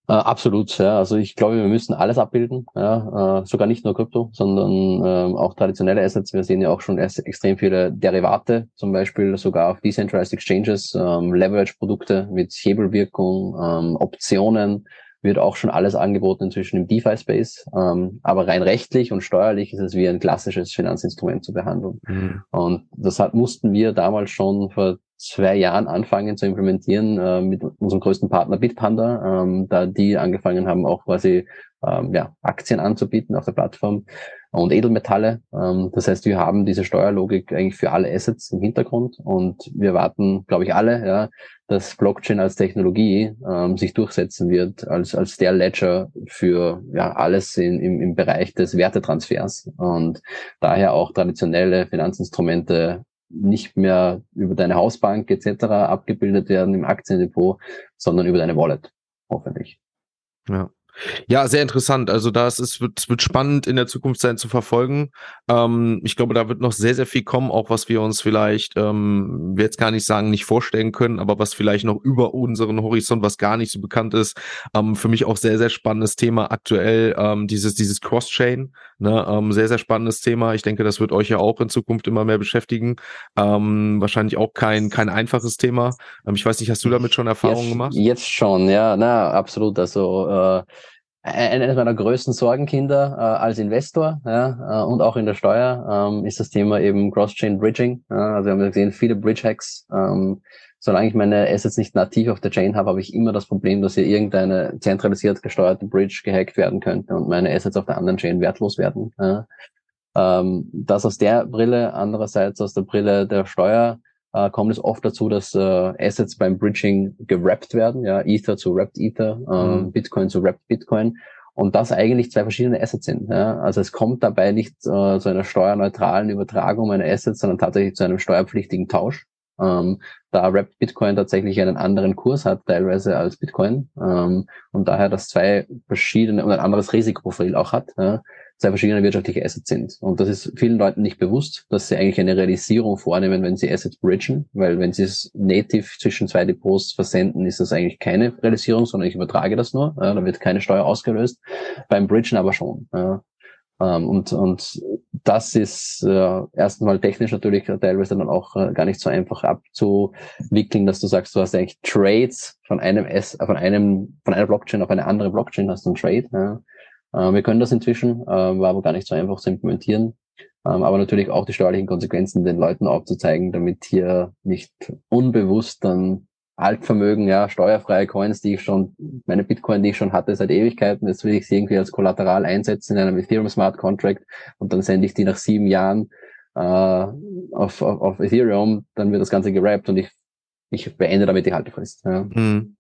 Äh, absolut, ja. Also ich glaube, wir müssen alles abbilden, ja. Äh, sogar nicht nur Krypto, sondern äh, auch traditionelle Assets. Wir sehen ja auch schon extrem viele Derivate, zum Beispiel sogar auf Decentralized Exchanges, ähm, Leverage-Produkte mit Hebelwirkung, ähm, Optionen, wird auch schon alles angeboten inzwischen im DeFi-Space. Ähm, aber rein rechtlich und steuerlich ist es wie ein klassisches Finanzinstrument zu behandeln. Mhm. Und das hat, mussten wir damals schon vor zwei Jahren anfangen zu implementieren äh, mit unserem größten Partner Bitpanda, ähm, da die angefangen haben, auch quasi ähm, ja, Aktien anzubieten auf der Plattform und Edelmetalle. Ähm, das heißt, wir haben diese Steuerlogik eigentlich für alle Assets im Hintergrund und wir warten, glaube ich, alle, ja, dass Blockchain als Technologie ähm, sich durchsetzen wird als, als der Ledger für ja, alles in, im, im Bereich des Wertetransfers und daher auch traditionelle Finanzinstrumente nicht mehr über deine Hausbank etc. abgebildet werden im Aktiendepot, sondern über deine Wallet, hoffentlich. Ja. Ja, sehr interessant. Also das ist, wird, es wird spannend in der Zukunft sein zu verfolgen. Ähm, ich glaube, da wird noch sehr, sehr viel kommen, auch was wir uns vielleicht, ähm, jetzt gar nicht sagen, nicht vorstellen können, aber was vielleicht noch über unseren Horizont, was gar nicht so bekannt ist. Ähm, für mich auch sehr, sehr spannendes Thema aktuell, ähm, dieses, dieses Cross-Chain. Ne, ähm, sehr, sehr spannendes Thema. Ich denke, das wird euch ja auch in Zukunft immer mehr beschäftigen. Ähm, wahrscheinlich auch kein, kein einfaches Thema. Ähm, ich weiß nicht, hast du damit schon Erfahrungen jetzt, gemacht? Jetzt schon, ja, na, absolut. Also äh, eines meiner größten Sorgenkinder äh, als Investor ja, äh, und auch in der Steuer ähm, ist das Thema eben Cross-Chain Bridging. Ja, also wir haben gesehen, viele Bridge-Hacks. Ähm, solange ich meine Assets nicht nativ auf der Chain habe, habe ich immer das Problem, dass hier irgendeine zentralisiert gesteuerte Bridge gehackt werden könnte und meine Assets auf der anderen Chain wertlos werden. Ja. Ähm, das aus der Brille, andererseits aus der Brille der Steuer äh, kommt es oft dazu, dass äh, Assets beim Bridging gerappt werden, ja, Ether zu Wrapped Ether, äh, mhm. Bitcoin zu Wrapped Bitcoin. Und das eigentlich zwei verschiedene Assets sind. Ja? Also es kommt dabei nicht äh, zu einer steuerneutralen Übertragung meiner Assets, sondern tatsächlich zu einem steuerpflichtigen Tausch. Ähm, da Wrapped Bitcoin tatsächlich einen anderen Kurs hat, teilweise als Bitcoin, ähm, und daher das zwei verschiedene und ein anderes Risikoprofil auch hat. Ja? zwei verschiedene wirtschaftliche Assets sind. Und das ist vielen Leuten nicht bewusst, dass sie eigentlich eine Realisierung vornehmen, wenn sie Assets bridgen, weil wenn sie es native zwischen zwei Depots versenden, ist das eigentlich keine Realisierung, sondern ich übertrage das nur. Ja, da wird keine Steuer ausgelöst. Beim Bridgen aber schon. Ja. Ähm, und, und das ist äh, erstmal technisch natürlich teilweise dann auch äh, gar nicht so einfach abzuwickeln, dass du sagst, du hast eigentlich Trades von einem S, von einem, von einer Blockchain auf eine andere Blockchain hast du einen Trade. Ja. Äh, wir können das inzwischen, äh, war aber gar nicht so einfach zu implementieren. Ähm, aber natürlich auch die steuerlichen Konsequenzen den Leuten aufzuzeigen, damit hier nicht unbewusst dann Altvermögen, ja, steuerfreie Coins, die ich schon, meine Bitcoin, die ich schon hatte seit Ewigkeiten, jetzt will ich sie irgendwie als Kollateral einsetzen in einem Ethereum Smart Contract und dann sende ich die nach sieben Jahren äh, auf, auf, auf Ethereum, dann wird das Ganze gerappt und ich, ich beende damit die Haltefrist. Ja. Mhm.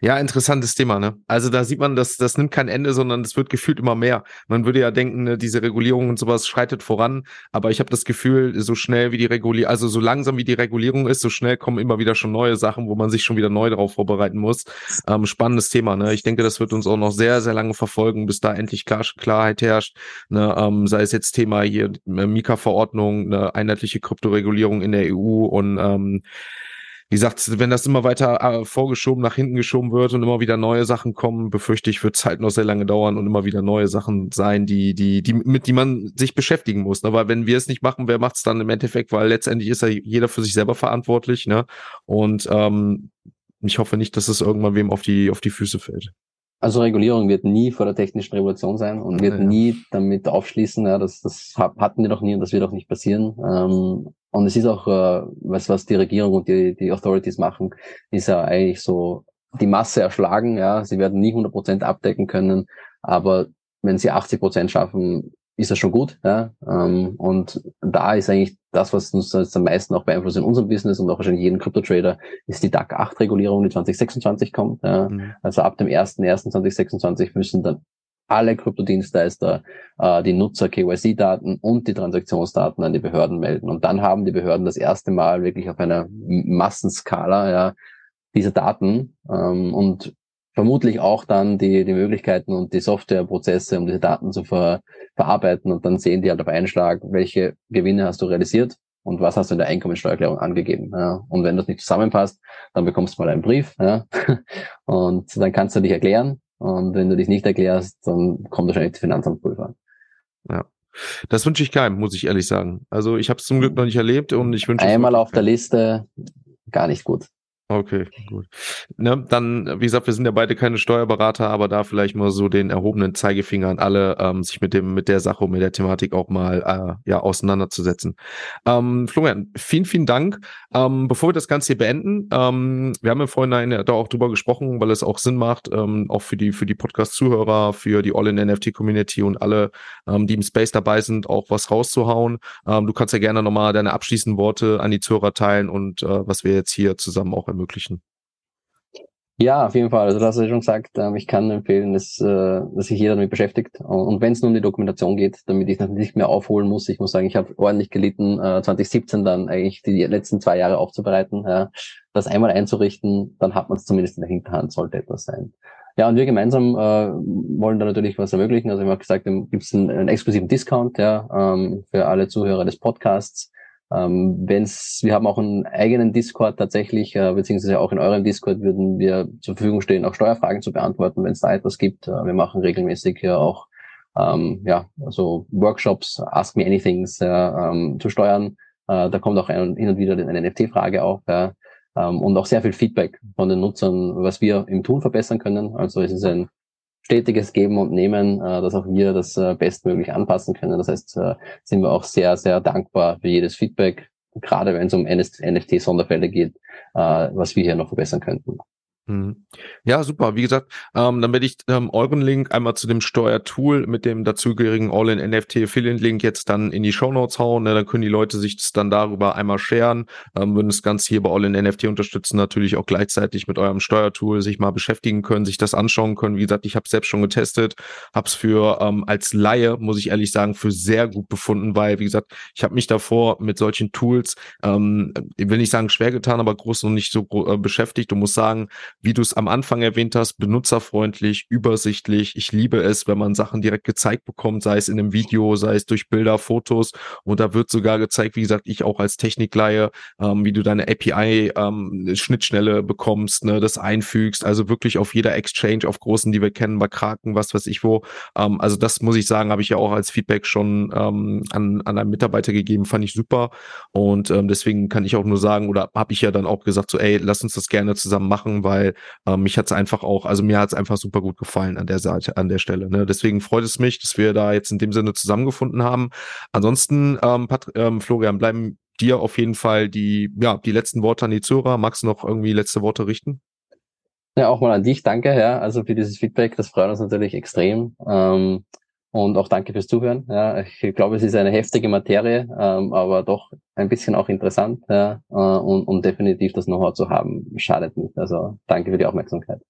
Ja, interessantes Thema, ne? Also da sieht man, dass das nimmt kein Ende, sondern es wird gefühlt immer mehr. Man würde ja denken, ne, diese Regulierung und sowas schreitet voran, aber ich habe das Gefühl, so schnell wie die Regulierung, also so langsam wie die Regulierung ist, so schnell kommen immer wieder schon neue Sachen, wo man sich schon wieder neu darauf vorbereiten muss. Ähm, spannendes Thema, ne? Ich denke, das wird uns auch noch sehr, sehr lange verfolgen, bis da endlich Klar Klarheit herrscht. Ne? Ähm, sei es jetzt Thema hier äh, Mika-Verordnung, eine einheitliche Kryptoregulierung in der EU und ähm, wie gesagt, wenn das immer weiter äh, vorgeschoben, nach hinten geschoben wird und immer wieder neue Sachen kommen, befürchte ich, wird es halt noch sehr lange dauern und immer wieder neue Sachen sein, die, die, die, mit die man sich beschäftigen muss. Ne? Weil wenn wir es nicht machen, wer macht es dann im Endeffekt? Weil letztendlich ist ja jeder für sich selber verantwortlich, ne? Und ähm, ich hoffe nicht, dass es irgendwann wem auf die, auf die Füße fällt. Also Regulierung wird nie vor der technischen Revolution sein und wird ja. nie damit aufschließen, ja, das, das hatten wir doch nie und das wird auch nicht passieren. Ähm, und es ist auch, äh, was, was die Regierung und die, die Authorities machen, ist ja eigentlich so die Masse erschlagen. Ja, sie werden nie 100 Prozent abdecken können, aber wenn sie 80 Prozent schaffen, ist das schon gut. Ja? Ähm, und da ist eigentlich das, was uns jetzt am meisten auch beeinflusst in unserem Business und auch wahrscheinlich jeden Krypto-Trader, ist die DAC 8 Regulierung, die 2026 kommt. Ja? Mhm. Also ab dem 1.1.2026 müssen dann alle Kryptodienstleister äh, die Nutzer KYC-Daten und die Transaktionsdaten an die Behörden melden. Und dann haben die Behörden das erste Mal wirklich auf einer Massenskala ja, diese Daten ähm, und vermutlich auch dann die, die Möglichkeiten und die Softwareprozesse, um diese Daten zu ver, verarbeiten. Und dann sehen die halt auf einen Schlag, welche Gewinne hast du realisiert und was hast du in der Einkommensteuererklärung angegeben. Ja. Und wenn das nicht zusammenpasst, dann bekommst du mal einen Brief ja. <laughs> und dann kannst du dich erklären. Und wenn du dich nicht erklärst, dann kommt wahrscheinlich die Finanzamtprüfer. Ja. Das wünsche ich keinem, muss ich ehrlich sagen. Also ich habe es zum Glück noch nicht erlebt und ich wünsche einmal auf der Liste gar nicht gut. Okay, gut. Ne, dann, wie gesagt, wir sind ja beide keine Steuerberater, aber da vielleicht mal so den erhobenen Zeigefinger an alle, ähm, sich mit dem, mit der Sache und mit der Thematik auch mal äh, ja auseinanderzusetzen. Ähm, Florian, vielen, vielen Dank. Ähm, bevor wir das Ganze hier beenden, ähm, wir haben ja da auch drüber gesprochen, weil es auch Sinn macht, ähm, auch für die für die Podcast-Zuhörer, für die All-in-NFT-Community und alle, ähm, die im Space dabei sind, auch was rauszuhauen. Du kannst ja gerne nochmal deine abschließenden Worte an die Zuhörer teilen und äh, was wir jetzt hier zusammen auch ermöglichen. Ja, auf jeden Fall. Also das hast du schon gesagt. Ähm, ich kann empfehlen, dass, äh, dass sich jeder damit beschäftigt. Und wenn es nur um die Dokumentation geht, damit ich das nicht mehr aufholen muss. Ich muss sagen, ich habe ordentlich gelitten, 2017 äh, dann eigentlich die letzten zwei Jahre aufzubereiten. Das einmal einzurichten, dann hat man es zumindest in der Hinterhand, sollte etwas sein. Ja, und wir gemeinsam äh, wollen da natürlich was ermöglichen. Also ich habe gesagt, gibt es einen, einen, exklusiven Discount ja, ähm, für alle Zuhörer des Podcasts. Ähm, wenn's, wir haben auch einen eigenen Discord tatsächlich, äh, beziehungsweise auch in eurem Discord würden wir zur Verfügung stehen, auch Steuerfragen zu beantworten, wenn es da etwas gibt. Äh, wir machen regelmäßig ja auch ähm, ja, also Workshops, Ask Me Anythings äh, ähm, zu steuern. Äh, da kommt auch ein, hin und wieder eine NFT-Frage auf. Ähm, und auch sehr viel Feedback von den Nutzern, was wir im Tool verbessern können. Also es ist ein stetiges Geben und Nehmen, äh, dass auch wir das äh, bestmöglich anpassen können. Das heißt, äh, sind wir auch sehr, sehr dankbar für jedes Feedback, gerade wenn es um NFT-Sonderfälle geht, äh, was wir hier noch verbessern könnten. Mhm. Ja, super. Wie gesagt, ähm, dann werde ich ähm, euren Link einmal zu dem Steuertool mit dem dazugehörigen All-in-NFT Affiliate-Link jetzt dann in die Show Notes hauen. Ne? Dann können die Leute sich das dann darüber einmal sharen, ähm, würden das Ganze hier bei All-in-NFT unterstützen, natürlich auch gleichzeitig mit eurem Steuertool sich mal beschäftigen können, sich das anschauen können. Wie gesagt, ich habe selbst schon getestet, habe es für ähm, als Laie, muss ich ehrlich sagen, für sehr gut befunden, weil, wie gesagt, ich habe mich davor mit solchen Tools, ähm, will nicht sagen schwer getan, aber groß noch nicht so äh, beschäftigt und muss sagen, wie du es am Anfang erwähnt hast, benutzerfreundlich, übersichtlich. Ich liebe es, wenn man Sachen direkt gezeigt bekommt, sei es in einem Video, sei es durch Bilder, Fotos. Und da wird sogar gezeigt, wie gesagt, ich auch als Technikleihe, ähm, wie du deine API-Schnittstelle ähm, bekommst, ne, das einfügst. Also wirklich auf jeder Exchange, auf großen, die wir kennen, bei Kraken, was weiß ich wo. Ähm, also das muss ich sagen, habe ich ja auch als Feedback schon ähm, an, an einen Mitarbeiter gegeben, fand ich super. Und ähm, deswegen kann ich auch nur sagen, oder habe ich ja dann auch gesagt, so, ey, lass uns das gerne zusammen machen, weil ähm, mich hat es einfach auch, also mir hat es einfach super gut gefallen an der Seite, an der Stelle. Ne? Deswegen freut es mich, dass wir da jetzt in dem Sinne zusammengefunden haben. Ansonsten, ähm, Pat ähm, Florian, bleiben dir auf jeden Fall die, ja, die letzten Worte an die Zuhörer. Magst du noch irgendwie letzte Worte richten? Ja, auch mal an dich, danke, ja, also für dieses Feedback, das freut uns natürlich extrem. Ähm, und auch danke fürs Zuhören. Ja, ich glaube, es ist eine heftige Materie, ähm, aber doch ein bisschen auch interessant. Ja, äh, und, und definitiv das Know-how zu haben, schadet nicht. Also danke für die Aufmerksamkeit.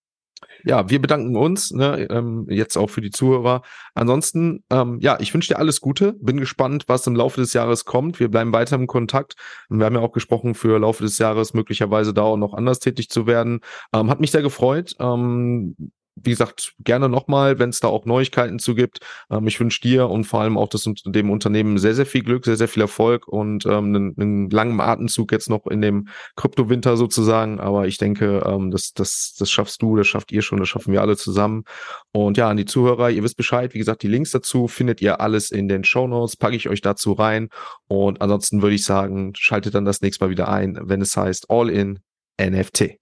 ja, wir bedanken uns, ne, ähm, jetzt auch für die Zuhörer. Ansonsten, ähm, ja, ich wünsche dir alles Gute. Bin gespannt, was im Laufe des Jahres kommt. Wir bleiben weiter im Kontakt. Wir haben ja auch gesprochen, für Laufe des Jahres möglicherweise da auch noch anders tätig zu werden. Ähm, hat mich sehr gefreut. Ähm, wie gesagt, gerne nochmal, wenn es da auch Neuigkeiten zu gibt. Ähm, ich wünsche dir und vor allem auch das, dem Unternehmen sehr, sehr viel Glück, sehr, sehr viel Erfolg und ähm, einen, einen langen Atemzug jetzt noch in dem Kryptowinter sozusagen. Aber ich denke, ähm, das, das, das schaffst du, das schafft ihr schon, das schaffen wir alle zusammen. Und ja, an die Zuhörer, ihr wisst Bescheid. Wie gesagt, die Links dazu findet ihr alles in den Show Notes, packe ich euch dazu rein. Und ansonsten würde ich sagen, schaltet dann das nächste Mal wieder ein, wenn es heißt All in NFT.